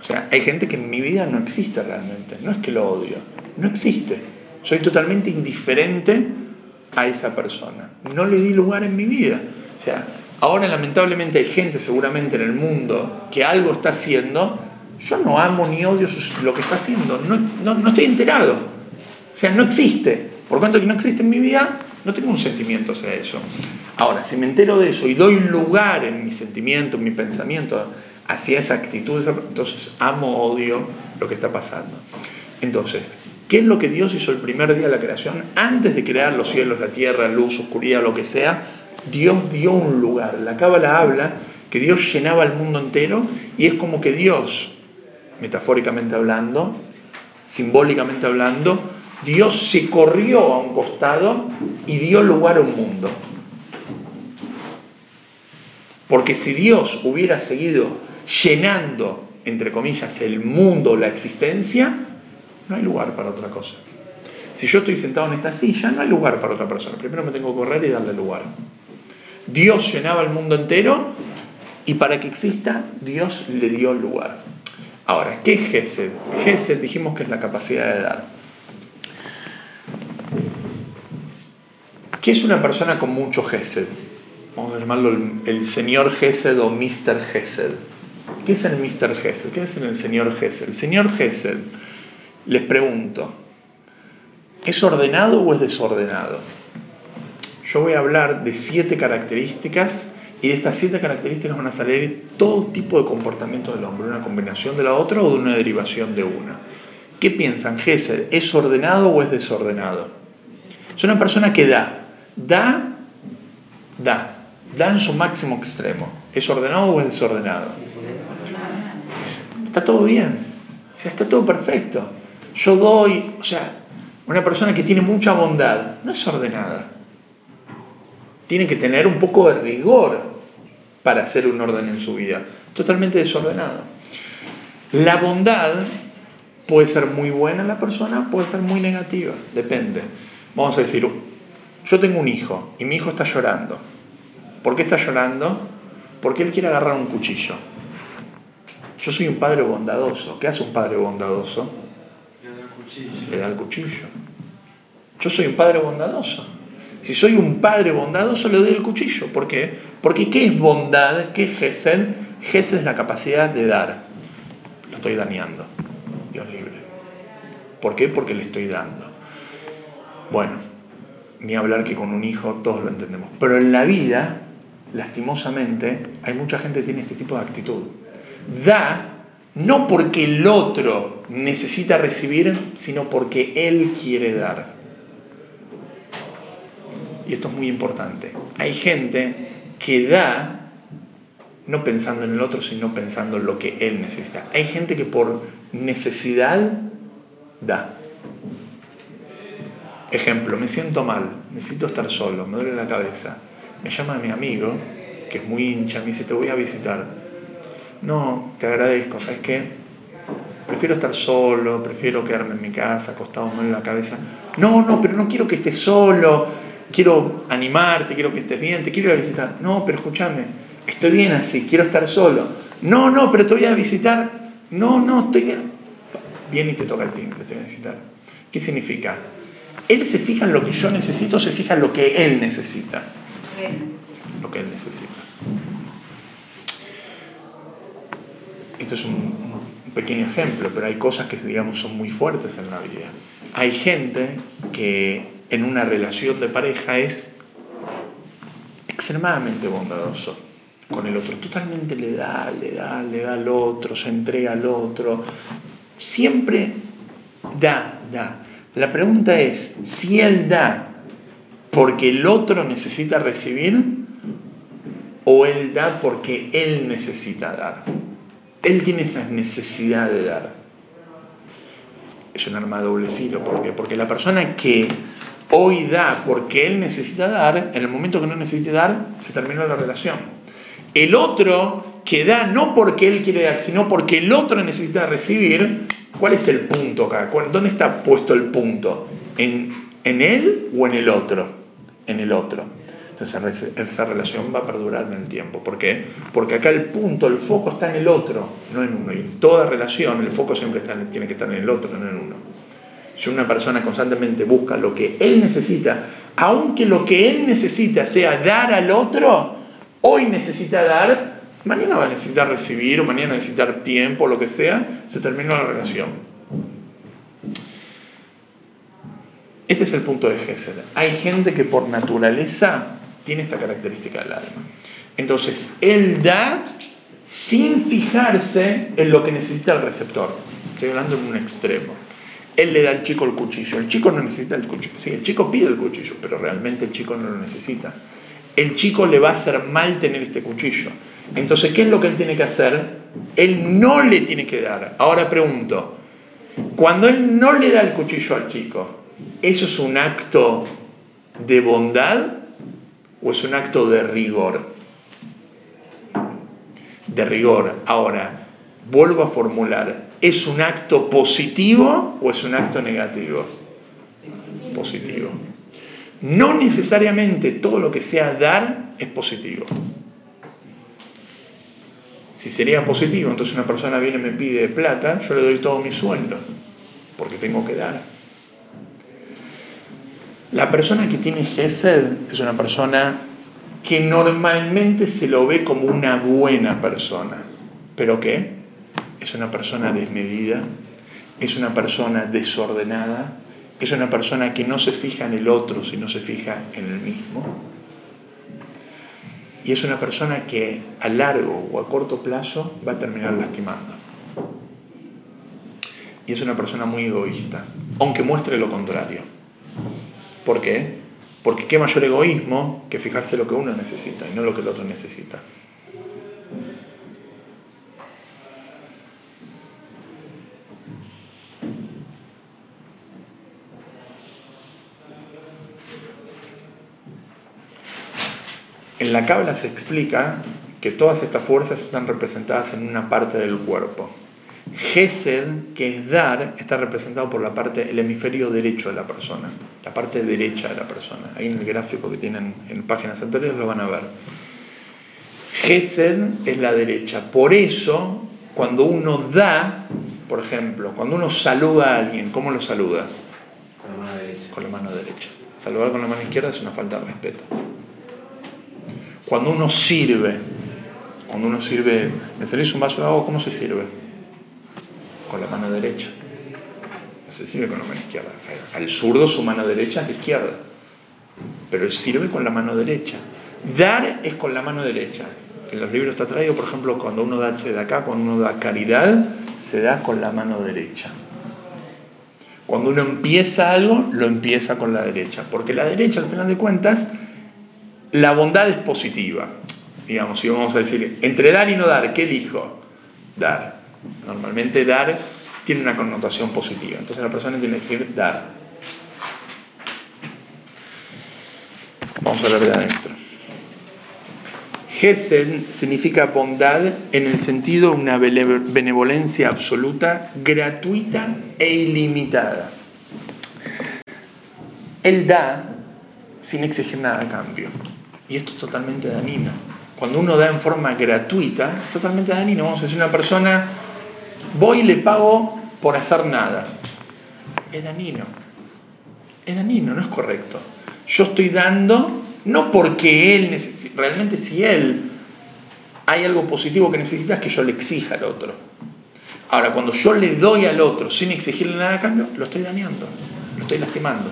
O sea, hay gente que en mi vida no existe realmente. No es que lo odio, no existe. Soy totalmente indiferente a esa persona. No le di lugar en mi vida. O sea, ahora lamentablemente hay gente seguramente en el mundo que algo está haciendo. Yo no amo ni odio lo que está haciendo. No, no, estoy enterado. O sea, no existe. Por cuanto que no existe en mi vida, no tengo un sentimiento hacia eso. Ahora, si me entero de eso y doy lugar en mi sentimiento, en mi pensamiento hacia esa actitud, entonces amo, odio lo que está pasando. Entonces, ¿Qué es lo que Dios hizo el primer día de la creación? Antes de crear los cielos, la tierra, luz, oscuridad, lo que sea, Dios dio un lugar. La Cábala habla que Dios llenaba el mundo entero y es como que Dios, metafóricamente hablando, simbólicamente hablando, Dios se corrió a un costado y dio lugar a un mundo. Porque si Dios hubiera seguido llenando, entre comillas, el mundo, la existencia, no hay lugar para otra cosa. Si yo estoy sentado en esta silla, no hay lugar para otra persona. Primero me tengo que correr y darle lugar. Dios llenaba el mundo entero y para que exista, Dios le dio lugar. Ahora, ¿qué es Gesed? Gesed dijimos que es la capacidad de dar. ¿Qué es una persona con mucho Gesed? Vamos a llamarlo el, señor Gesed o Mr. Gesed. ¿Qué es el Mr. Gesed? ¿Qué es el señor Gesed? El señor Gesed les pregunto, ¿es ordenado o es desordenado? Yo voy a hablar de siete características y de estas siete características van a salir todo tipo de comportamiento del hombre, una combinación de la otra o de una derivación de una. ¿Qué piensan, Gesed? ¿Es ordenado o es desordenado? Es una persona que da, da, da, da en su máximo extremo. ¿Es ordenado o es desordenado? Está todo bien, o sea, está todo perfecto yo doy, o sea, una persona que tiene mucha bondad, no es ordenada. Tiene que tener un poco de rigor para hacer un orden en su vida. Totalmente desordenado. La bondad puede ser muy buena en la persona, puede ser muy negativa, depende. Vamos a decir, yo tengo un hijo y mi hijo está llorando. ¿Por qué está llorando? Porque él quiere agarrar un cuchillo. Yo soy un padre bondadoso. ¿Qué hace un padre bondadoso? le da el cuchillo. Yo soy un padre bondadoso. Si soy un padre bondadoso, le doy el cuchillo. ¿Por qué? Porque ¿qué es bondad? ¿Qué es Gesed? Gesed es la capacidad de dar. Lo estoy dañando. Dios libre. ¿Por qué? Porque le estoy dando. Bueno, ni hablar que con un hijo todos lo entendemos. Pero en la vida, lastimosamente, hay mucha gente que tiene este tipo de actitud. Da no porque el otro necesita recibir, sino porque él quiere dar. Y esto es muy importante. Hay gente que da no pensando en el otro, sino pensando en lo que él necesita. Hay gente que por necesidad da. Ejemplo, me siento mal, necesito estar solo, me duele la cabeza. Me llama mi amigo, que es muy hincha, me dice, te voy a visitar no, te agradezco, ¿sabes qué? Prefiero estar solo, prefiero quedarme en mi casa, acostado en la cabeza. No, no, pero no quiero que estés solo, quiero animarte, quiero que estés bien, te quiero ir a visitar. No, pero escúchame, estoy bien así, quiero estar solo. No, no, pero te voy a visitar. No, no, estoy bien. Bien y te toca el timbre, te voy a visitar. ¿Qué significa? Él se fija en lo que yo necesito, se fija en lo que él necesita. Lo que él necesita. Esto es un, pequeño ejemplo, pero hay cosas que, digamos, son muy fuertes en la vida. Hay gente que en una relación de pareja es extremadamente bondadoso. con el otro. Totalmente le da, le da, le da al otro, se entrega al otro. Siempre da, da. La pregunta es, si él da porque el otro necesita recibir o él da porque él necesita dar. Él tiene esa necesidad de dar. Es un arma de doble filo. ¿Por qué? Porque la persona que hoy da porque él necesita dar, en el momento que no necesite dar, se terminó la relación. El otro que da no porque él quiere dar, sino porque el otro necesita recibir, ¿cuál es el punto acá? ¿Dónde está puesto el punto? ¿En, en él o en el otro? En el otro. Esa relación va a perdurar en el tiempo. ¿Por qué? Porque acá el punto, el foco está en el otro, no en uno. Y en toda relación el foco siempre tiene que estar en el otro, no en uno. Si una persona constantemente busca lo que él necesita, aunque lo que él necesita sea dar al otro, hoy necesita dar, mañana va a necesitar recibir, o mañana necesitar tiempo, lo que sea, se terminó la relación. Este es el punto de Gesed. Hay gente que por naturaleza tiene esta característica del alma. Entonces, él da sin fijarse en lo que necesita el receptor. Estoy hablando en un extremo. Él le da al chico el cuchillo. El chico no necesita el cuchillo. Sí, el chico pide el cuchillo, pero realmente el chico no lo necesita. El chico le va a hacer mal tener este cuchillo. Entonces, ¿qué es lo que él tiene que hacer? Él no le tiene que dar. Ahora pregunto, cuando él no le da el cuchillo al chico, ¿eso es un acto de bondad o es un acto de rigor? De rigor. Ahora, vuelvo a formular, ¿es un acto positivo o es un acto negativo? Positivo. No necesariamente todo lo que sea dar es positivo. Si sería positivo, entonces una persona viene y me pide plata, yo le doy todo mi sueldo, porque tengo que dar. La persona que tiene Gesed es una persona que normalmente se lo ve como una buena persona. ¿Pero qué? Es una persona desmedida, es una persona desordenada, es una persona que no se fija en el otro, sino se fija en el mismo. Y es una persona que a largo o a corto plazo va a terminar lastimando. Y es una persona muy egoísta, aunque muestre lo contrario. ¿Por qué? Porque qué mayor egoísmo que fijarse lo que uno necesita y no lo que el otro necesita. En la Cábala se explica que todas estas fuerzas están representadas en una parte del cuerpo. Gesed, que es dar, está representado por la parte, el hemisferio derecho de la persona, la parte derecha de la persona. Ahí en el gráfico que tienen en páginas anteriores lo van a ver. Gesed es la derecha. Por eso, cuando uno da, por ejemplo, cuando uno saluda a alguien, ¿cómo lo saluda? Con la mano derecha. Con la mano derecha. Saludar con la mano izquierda es una falta de respeto. Cuando uno sirve, cuando uno sirve, ¿me servís un vaso de agua? ¿Cómo se sirve? Con la mano derecha. No se sirve con la mano izquierda. Al zurdo su mano derecha es la izquierda. Pero él sirve con la mano derecha. Dar es con la mano derecha. En los libros está traído, por ejemplo, cuando uno da de acá, cuando uno da caridad, se da con la mano derecha. Cuando uno empieza algo, lo empieza con la derecha. Porque la derecha, al final de cuentas, la bondad es positiva. Digamos, si vamos a decir, entre dar y no dar, ¿qué elijo? Dar. Normalmente dar tiene una connotación positiva. Entonces la persona tiene que elegir dar. Vamos a ver de adentro. Gesed significa bondad en el sentido de una benevolencia absoluta, gratuita e ilimitada. Él da sin exigir nada a cambio. Y esto es totalmente dañino. Cuando uno da en forma gratuita, es totalmente dañino. Vamos a decir, una persona, voy y le pago por hacer nada. Es dañino. Es dañino, no es correcto. Yo estoy dando, no porque él necesita, realmente si él hay algo positivo que necesita es que yo le exija al otro. Ahora, cuando yo le doy al otro sin exigirle nada a cambio, lo estoy dañando, lo estoy lastimando.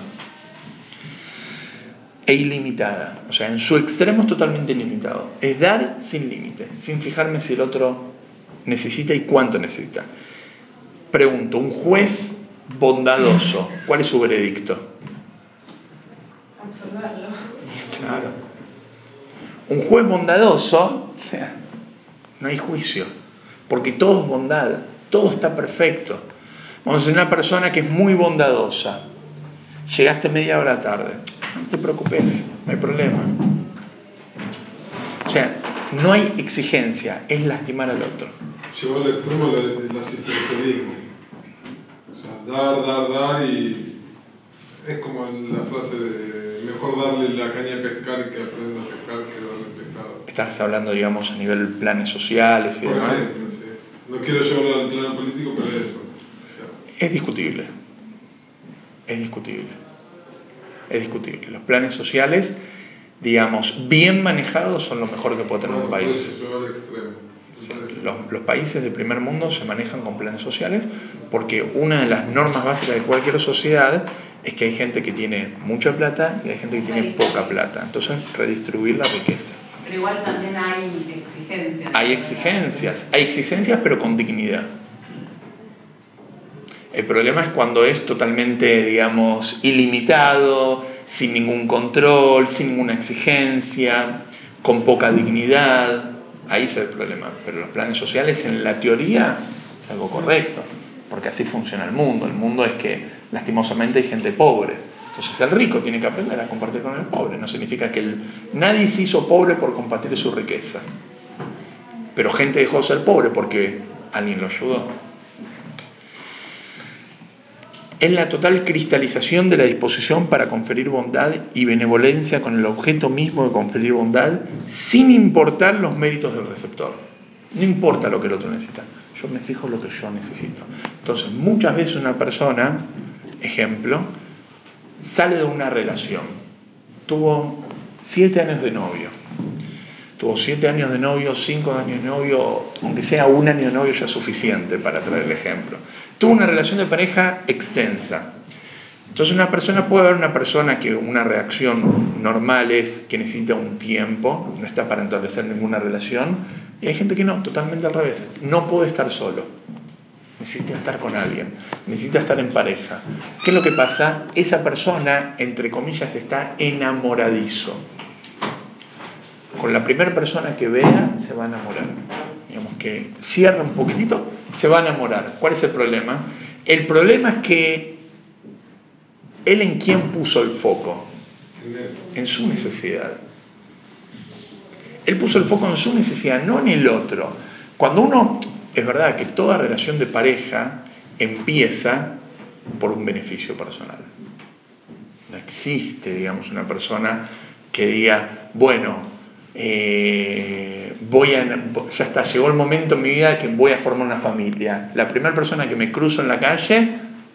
E ilimitada. O sea, en su extremo es totalmente ilimitado. Es dar sin límite, sin fijarme si el otro necesita y cuánto necesita. Pregunto, un juez bondadoso, ¿cuál es su veredicto? Absolverlo. Claro. Un juez bondadoso, o sea, no hay juicio, porque todo es bondad, todo está perfecto. Vamos a una persona que es muy bondadosa, llegaste media hora tarde, no te preocupes, no hay problema. O sea, no hay exigencia, es lastimar al otro. Llevó al extremo el asistencialismo. O sea, dar, dar, dar y es como la frase de mejor darle la caña a pescar que aprender a pescar que darle pescado. Estás hablando, digamos, a nivel planes sociales y Por demás. ejemplo, sí. No quiero llevarlo al plano político, pero eso. O Es discutible. Es discutible. Es discutible. Los planes sociales, digamos, bien manejados son lo mejor que puede tener un país. los países del primer mundo se manejan con planes sociales porque una de las normas básicas de cualquier sociedad es que hay gente que tiene mucha plata y hay gente que tiene poca plata. Entonces, redistribuir la riqueza. Pero igual también hay exigencias. Hay exigencias, hay exigencias pero con dignidad. El problema es cuando es totalmente, digamos, ilimitado, sin ningún control, sin ninguna exigencia, con poca dignidad. Ahí es el problema. Pero los planes sociales, en la teoría, es algo correcto, porque así funciona el mundo. El mundo es que, lastimosamente, hay gente pobre. Entonces el rico tiene que aprender a compartir con el pobre. No significa que el, nadie se hizo pobre por compartir su riqueza. Pero gente dejó de ser pobre porque alguien lo ayudó. Es la total cristalización de la disposición para conferir bondad y benevolencia con el objeto mismo de conferir bondad, sin importar los méritos del receptor. No importa lo que el otro necesita, yo me fijo lo que yo necesito. Entonces, muchas veces una persona, ejemplo, sale de una relación, tuvo siete años de novio, tuvo siete años de novio, cinco años de novio, aunque sea un año de novio ya es suficiente para traer el ejemplo. Tuvo una relación de pareja extensa. Entonces una persona puede haber una persona que una reacción normal es que necesita un tiempo, no está para establecer ninguna relación, y hay gente que no, totalmente al revés, no puede estar solo, necesita estar con alguien, necesita estar en pareja. ¿Qué es lo que pasa? Esa persona, entre comillas, está enamoradizo. Con la primera persona que vea, se va a enamorar. Digamos que cierra un poquitito, se va a enamorar. ¿Cuál es el problema? El problema es que él en quién puso el foco? En su necesidad. Él puso el foco en su necesidad, no en el otro. Cuando uno, es verdad que toda relación de pareja empieza por un beneficio personal. No existe, digamos, una persona que diga, bueno, eh, voy a, ya está, llegó el momento en mi vida que voy a formar una familia. La primera persona que me cruzo en la calle,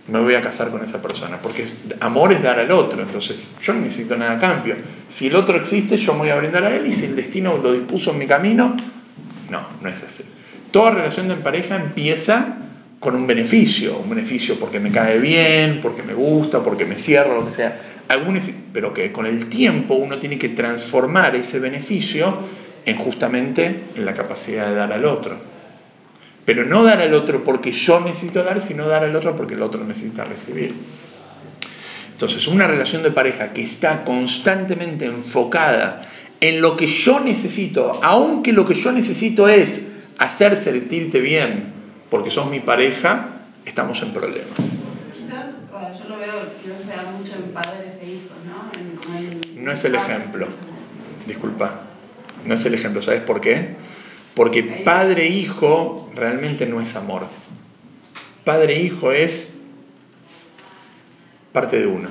me voy a casar con esa persona, porque amor es dar al otro, entonces yo no necesito nada a cambio. Si el otro existe, yo me voy a brindar a él y si el destino lo dispuso en mi camino, no, no es así. Toda relación de pareja empieza con un beneficio, un beneficio porque me cae bien, porque me gusta, porque me cierro, lo que sea, algún, pero que con el tiempo uno tiene que transformar ese beneficio en justamente en la capacidad de dar al otro. Pero no dar al otro porque yo necesito dar, sino dar al otro porque el otro necesita recibir. Entonces, una relación de pareja que está constantemente enfocada en lo que yo necesito, aunque lo que yo necesito es hacer sentirte bien, porque sos mi pareja, estamos en problemas. Quizás, bueno, yo lo veo, quizás se da mucho en padres e hijos, ¿no? En, como en- No es el ejemplo. Disculpa, no es el ejemplo. ¿Sabes por qué? Porque padre-hijo realmente no es amor. Padre-hijo es parte de uno.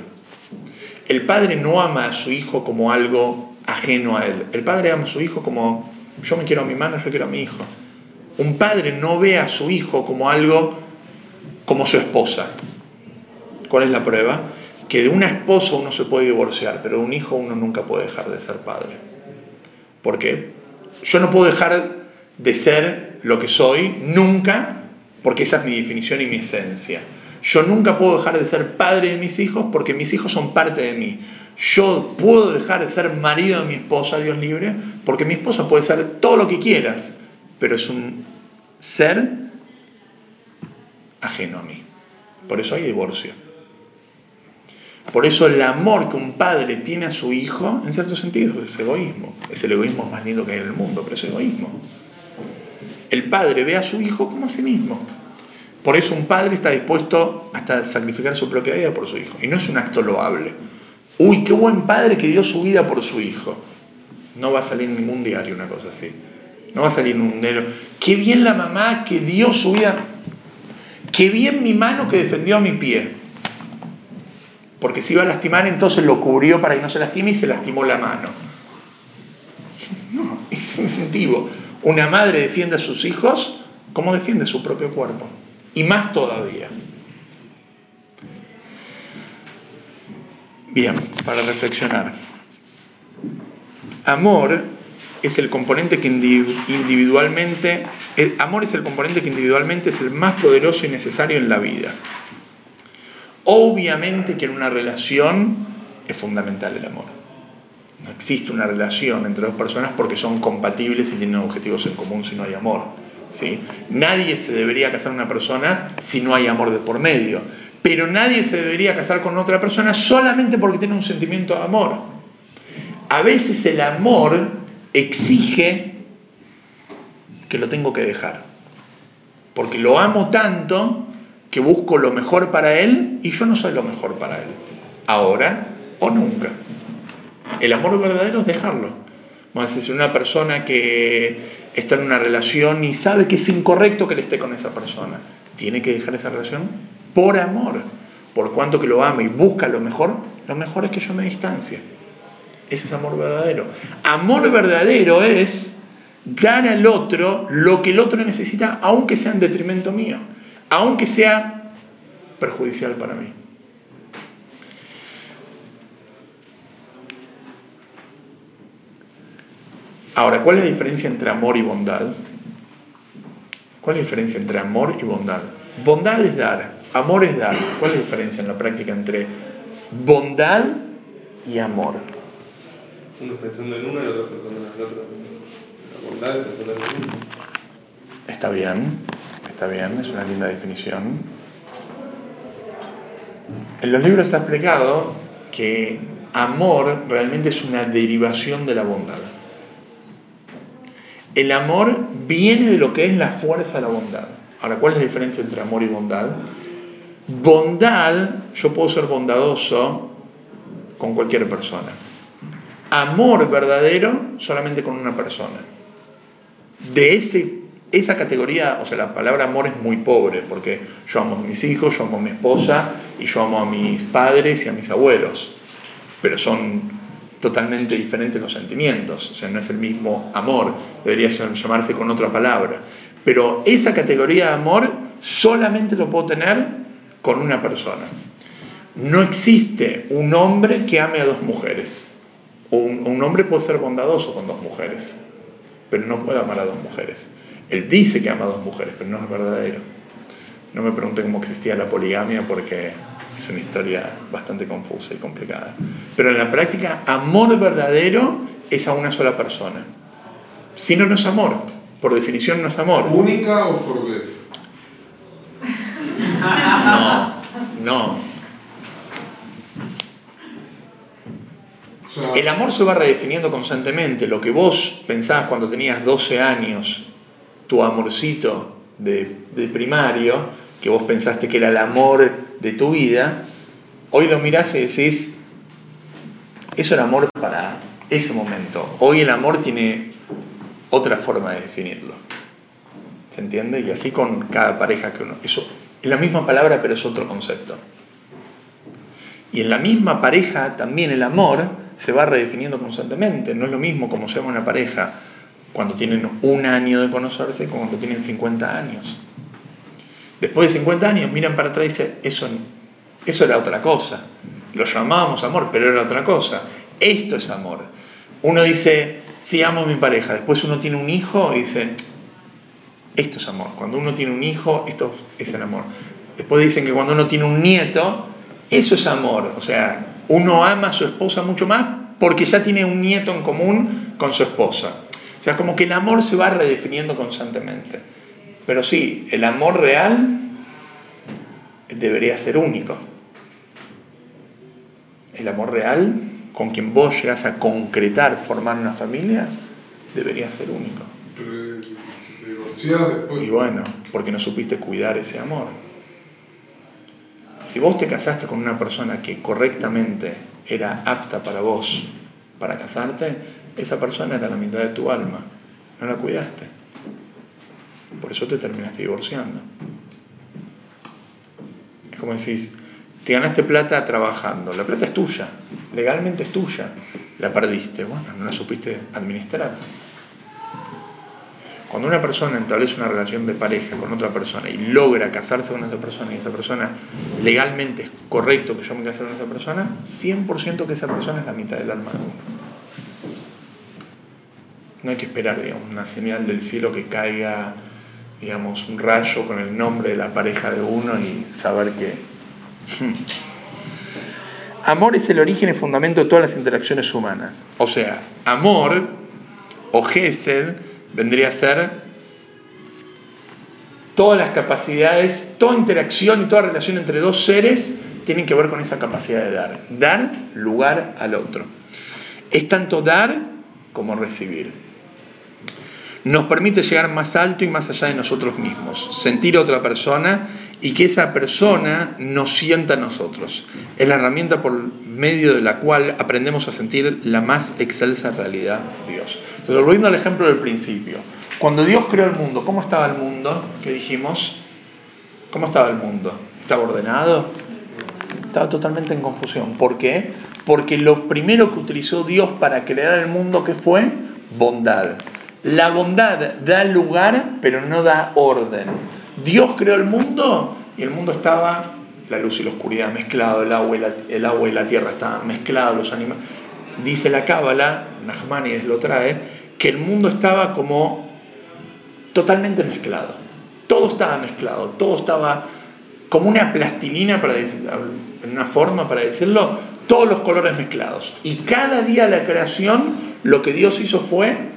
El padre no ama a su hijo como algo ajeno a él. El padre ama a su hijo como yo me quiero a mi mano, yo quiero a mi hijo. Un padre no ve a su hijo como algo como su esposa. ¿Cuál es la prueba? Que de una esposa uno se puede divorciar, pero de un hijo uno nunca puede dejar de ser padre. ¿Por qué? Yo no puedo dejar de ser lo que soy nunca, porque esa es mi definición y mi esencia. Yo nunca puedo dejar de ser padre de mis hijos porque mis hijos son parte de mí. Yo puedo dejar de ser marido de mi esposa, Dios libre, porque mi esposa puede ser todo lo que quieras, pero es un ser ajeno a mí. Por eso hay divorcio. Por eso el amor que un padre tiene a su hijo, en cierto sentido, es egoísmo. Es el egoísmo más lindo que hay en el mundo, pero es egoísmo. El padre ve a su hijo como a sí mismo. Por eso un padre está dispuesto hasta sacrificar su propia vida por su hijo. Y no es un acto loable. Uy, qué buen padre que dio su vida por su hijo. No va a salir en ningún diario una cosa así. No va a salir en un diario. Qué bien la mamá que dio su vida. Qué bien mi mano que defendió a mi pie. Porque si iba a lastimar, entonces lo cubrió para que no se lastime y se lastimó la mano. No, es incentivo. Una madre defiende a sus hijos como defiende su propio cuerpo. Y más todavía. Bien, para reflexionar. Amor es el componente que individualmente, amor es el componente que individualmente es el más poderoso y necesario en la vida. Obviamente que en una relación es fundamental el amor. No existe una relación entre dos personas porque son compatibles y tienen objetivos en común si no hay amor. ¿sí? Nadie se debería casar con una persona si no hay amor de por medio. Pero nadie se debería casar con otra persona solamente porque tiene un sentimiento de amor. A veces el amor exige que lo tengo que dejar. Porque lo amo tanto que busco lo mejor para él y yo no soy lo mejor para él. Ahora o nunca. El amor verdadero es dejarlo. A decir, una persona que está en una relación y sabe que es incorrecto que le esté con esa persona, tiene que dejar esa relación por amor. Por cuanto que lo ama y busca lo mejor, lo mejor es que yo me distancie. Ese es amor verdadero. Amor verdadero es dar al otro lo que el otro necesita, aunque sea en detrimento mío aunque sea perjudicial para mí. Ahora, ¿cuál es la diferencia entre amor y bondad? ¿Cuál es la diferencia entre amor y bondad? Bondad es dar, amor es dar. ¿Cuál es la diferencia en la práctica entre bondad y amor? Uno pensando en uno y el otro pensando en el otro. La bondad es pensando en uno. Está bien está bien, es una linda definición. En los libros está explicado que amor realmente es una derivación de la bondad. El amor viene de lo que es la fuerza de la bondad. Ahora, ¿cuál es la diferencia entre amor y bondad? Bondad, yo puedo ser bondadoso con cualquier persona. Amor verdadero solamente con una persona. De ese esa categoría, o sea, la palabra amor es muy pobre, porque yo amo a mis hijos, yo amo a mi esposa y yo amo a mis padres y a mis abuelos, pero son totalmente diferentes los sentimientos, o sea, no es el mismo amor, debería llamarse con otra palabra. Pero esa categoría de amor solamente lo puedo tener con una persona. No existe un hombre que ame a dos mujeres. Un, un hombre puede ser bondadoso con dos mujeres, pero no puede amar a dos mujeres. Él dice que ama a dos mujeres, pero no es verdadero. No me pregunten cómo existía la poligamia porque es una historia bastante confusa y complicada. Pero en la práctica, amor verdadero es a una sola persona. Si no, no es amor. Por definición no es amor. ¿Única o por vez? No, no. El amor se va redefiniendo constantemente. Lo que vos pensabas cuando tenías 12 años tu amorcito de, primario, que vos pensaste que era el amor de tu vida, hoy lo mirás y decís, eso era amor para ese momento. Hoy el amor tiene otra forma de definirlo. ¿Se entiende? Y así con cada pareja que uno... Eso es la misma palabra, pero es otro concepto. Y en la misma pareja también el amor se va redefiniendo constantemente. No es lo mismo como se llama una pareja cuando tienen un año de conocerse como cuando tienen 50 años. Después de 50 años miran para atrás y dicen, eso, eso era otra cosa. Lo llamábamos amor, pero era otra cosa. Esto es amor. Uno dice, sí, amo a mi pareja. Después uno tiene un hijo y dice, esto es amor. Cuando uno tiene un hijo, esto es el amor. Después dicen que cuando uno tiene un nieto, eso es amor. O sea, Uno ama a su esposa mucho más porque ya tiene un nieto en común con su esposa. O sea, como que el amor se va redefiniendo constantemente. Pero sí, el amor real debería ser único. El amor real, con quien vos llegas a concretar, formar una familia, debería ser único. Después. Y bueno, porque no supiste cuidar ese amor. Si vos te casaste con una persona que correctamente era apta para vos, para casarte, esa persona era la mitad de tu alma. No la cuidaste. Por eso te terminaste divorciando. Es como decís, te ganaste plata trabajando. La plata es tuya. Legalmente es tuya. La perdiste. Bueno, no la supiste administrar. Cuando una persona establece una relación de pareja con otra persona y logra casarse con esa persona y esa persona legalmente es correcto que yo me case con esa persona, 100% que esa persona es la mitad del alma de uno. No hay que esperar, digamos, una señal del cielo que caiga, digamos, un rayo con el nombre de la pareja de uno y saber que... Amor es el origen y fundamento de todas las interacciones humanas. O sea, amor o gesed vendría a ser todas las capacidades, toda interacción y toda relación entre dos seres tienen que ver con esa capacidad de dar. Dar lugar al otro. Es tanto dar como recibir. Nos permite llegar más alto y más allá de nosotros mismos, sentir a otra persona y que esa persona nos sienta a nosotros. Es la herramienta por medio de la cual aprendemos a sentir la más excelsa realidad de Dios. Entonces, volviendo al ejemplo del principio, cuando Dios creó el mundo, ¿cómo estaba el mundo? ¿Qué dijimos? ¿Cómo estaba el mundo? ¿Estaba ordenado? Estaba totalmente en confusión. ¿Por qué? Porque lo primero que utilizó Dios para crear el mundo, ¿qué fue? Bondad. La bondad da lugar, pero no da orden. Dios creó el mundo y el mundo estaba, la luz y la oscuridad mezclado, el agua y la, el agua y la tierra estaban mezclados, los animales. Dice la Cábala, Nachmanides lo trae, que el mundo estaba como totalmente mezclado. Todo estaba mezclado, todo estaba como una plastilina, para decir, una forma para decirlo, todos los colores mezclados. Y cada día de la creación, lo que Dios hizo fue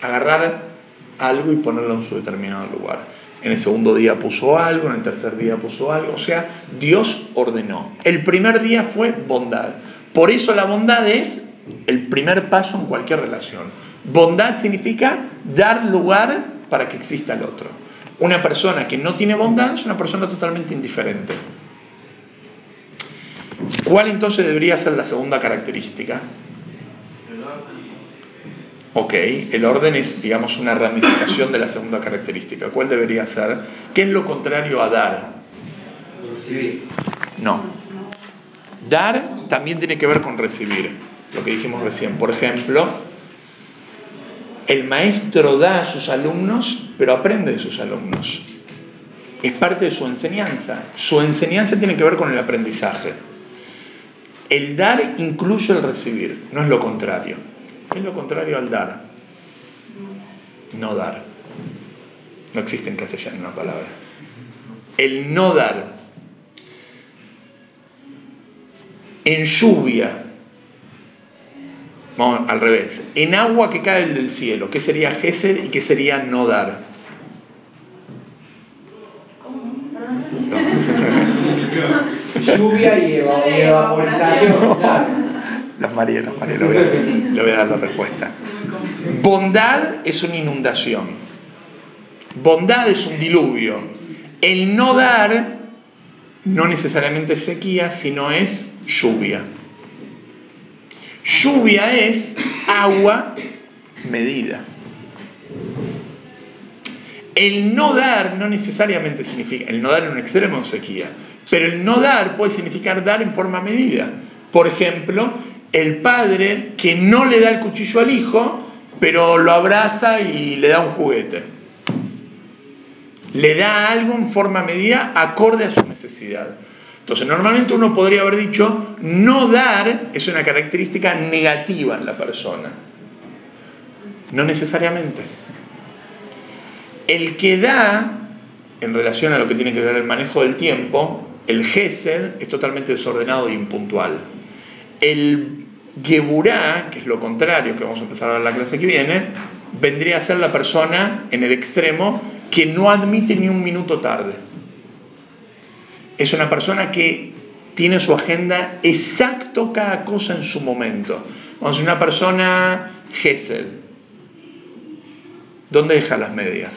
agarrar algo y ponerlo en su determinado lugar. En el segundo día puso algo, en el tercer día puso algo. O sea, Dios ordenó. El primer día fue bondad. Por eso la bondad es el primer paso en cualquier relación. Bondad significa dar lugar para que exista el otro. Una persona que no tiene bondad es una persona totalmente indiferente. ¿Cuál entonces debería ser la segunda característica? Ok, el orden es, digamos, una ramificación de la segunda característica. ¿Cuál debería ser? ¿Qué es lo contrario a dar? Recibir. No. Dar también tiene que ver con recibir, lo que dijimos recién. Por ejemplo, el maestro da a sus alumnos, pero aprende de sus alumnos. Es parte de su enseñanza. Su enseñanza tiene que ver con el aprendizaje. El dar incluye el recibir, no es lo contrario. Es lo contrario al dar. No dar. No existe en castellano una palabra. El no dar. En lluvia. Vamos al revés. En agua que cae del cielo. ¿Qué sería Gesed y qué sería no dar? Lluvia y, eva- y evaporización. Los María, los María, le voy, a, voy a dar la respuesta. Bondad es una inundación. Bondad es un diluvio. El no dar no necesariamente es sequía, sino es lluvia. Lluvia es agua medida. El no dar no necesariamente significa, el no dar en un extremo es sequía, pero el no dar puede significar dar en forma medida. Por ejemplo, el padre que no le da el cuchillo al hijo, pero lo abraza y le da un juguete. Le da algo en forma medida acorde a su necesidad. Entonces, normalmente uno podría haber dicho, no dar es una característica negativa en la persona. No necesariamente. El que da, en relación a lo que tiene que ver el manejo del tiempo, el gesed es totalmente desordenado e impuntual. El Geburá, que es lo contrario, que vamos a empezar a ver la clase que viene, vendría a ser la persona en el extremo que no admite ni un minuto tarde. Es una persona que tiene su agenda exacto cada cosa en su momento. Vamos a una persona Gesel. ¿Dónde deja las medias?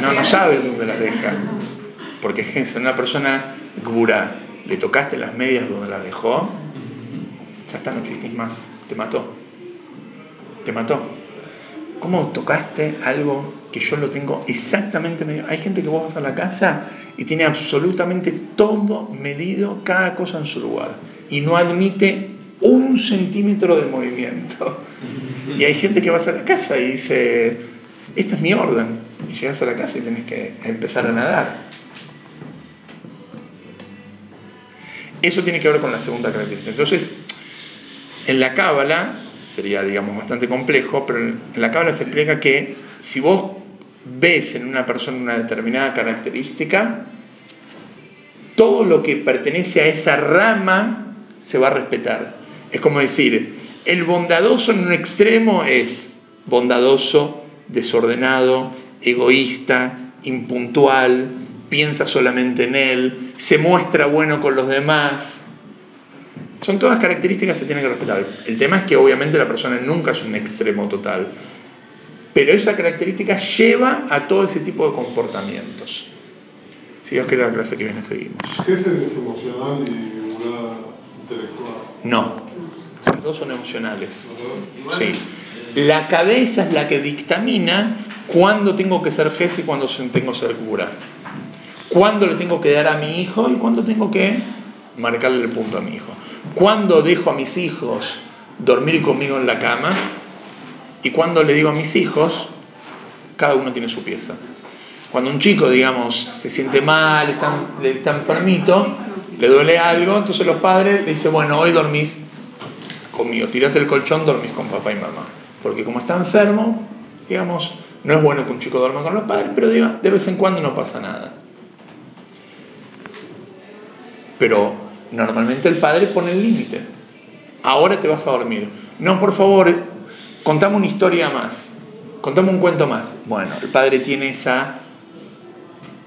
No, no sabe dónde las deja. Porque Gesel, una persona Gburá, le tocaste las medias donde las dejó, ya está, no existís más. Te mató. Te mató. ¿Cómo tocaste algo que yo lo tengo exactamente medido? Hay gente que vos vas a la casa y tiene absolutamente todo medido, cada cosa en su lugar. Y no admite un centímetro de movimiento. Y hay gente que va a la casa y dice, esta es mi orden. Y llegas a la casa y tenés que empezar a nadar. Eso tiene que ver con la segunda característica. Entonces, en la Cábala, sería digamos bastante complejo, pero en la Cábala se explica que si vos ves en una persona una determinada característica, todo lo que pertenece a esa rama se va a respetar. Es como decir, el bondadoso en un extremo es bondadoso, desordenado, egoísta, impuntual, piensa solamente en él, se muestra bueno con los demás. Son todas características que se tienen que respetar. El tema es que obviamente la persona nunca es un extremo total. Pero esa característica lleva a todo ese tipo de comportamientos. Si Dios quiere la clase que viene seguimos. ¿Qué es el emocional y intelectual? No, los dos son emocionales. Sí. La cabeza es la que dictamina cuándo tengo que ser jefe y cuándo tengo que ser cura. Cuándo le tengo que dar a mi hijo y cuándo tengo que marcarle el punto a mi hijo. Cuándo dejo a mis hijos dormir conmigo en la cama y cuándo le digo a mis hijos, cada uno tiene su pieza. Cuando un chico, digamos, se siente mal, está, está enfermito, le duele algo, entonces los padres le dicen, bueno, hoy dormís conmigo, tirate el colchón, dormís con papá y mamá. Porque como está enfermo, digamos, no es bueno que un chico duerma con los padres, pero de vez en cuando no pasa nada. Pero normalmente el padre pone el límite. Ahora te vas a dormir. No, por favor, contame una historia más. Contame un cuento más. Bueno, el padre tiene esa,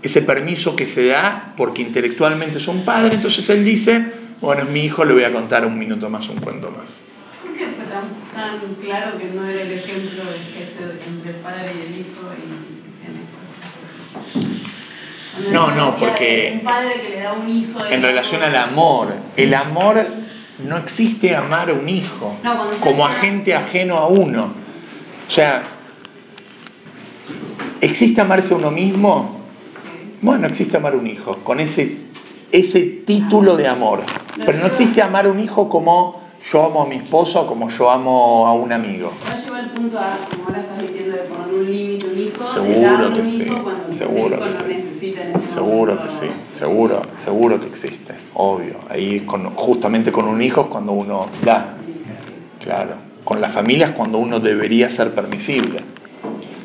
ese permiso que se da porque intelectualmente es un padre, entonces él dice, bueno, es mi hijo, le voy a contar un minuto más, un cuento más. ¿Por qué fue tan, claro que no era el ejemplo ese entre el padre y el hijo? No, no, porque en relación al amor, el amor no existe amar a un hijo como agente ajeno a uno. O sea, ¿existe amarse a uno mismo? Bueno, existe amar a un hijo, con ese, ese título de amor. Pero no existe amar a un hijo como yo amo a mi esposo o como yo amo a un amigo. No el punto a, como ahora estás diciendo, de poner un límite un hijo, seguro que sí, seguro que sí. Seguro que sí, seguro, seguro que existe, obvio. Ahí con, justamente con un hijo es cuando uno da, claro. Con las familias cuando uno debería ser permisible.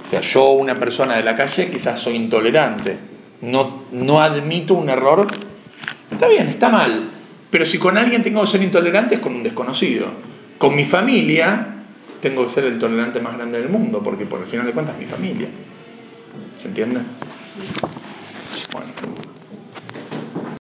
O sea, yo una persona de la calle quizás soy intolerante, no, no admito un error, está bien, está mal, pero si con alguien tengo que ser intolerante es con un desconocido. Con mi familia tengo que ser el tolerante más grande del mundo, porque por el final de cuentas mi familia. ¿Se entiende? Bueno.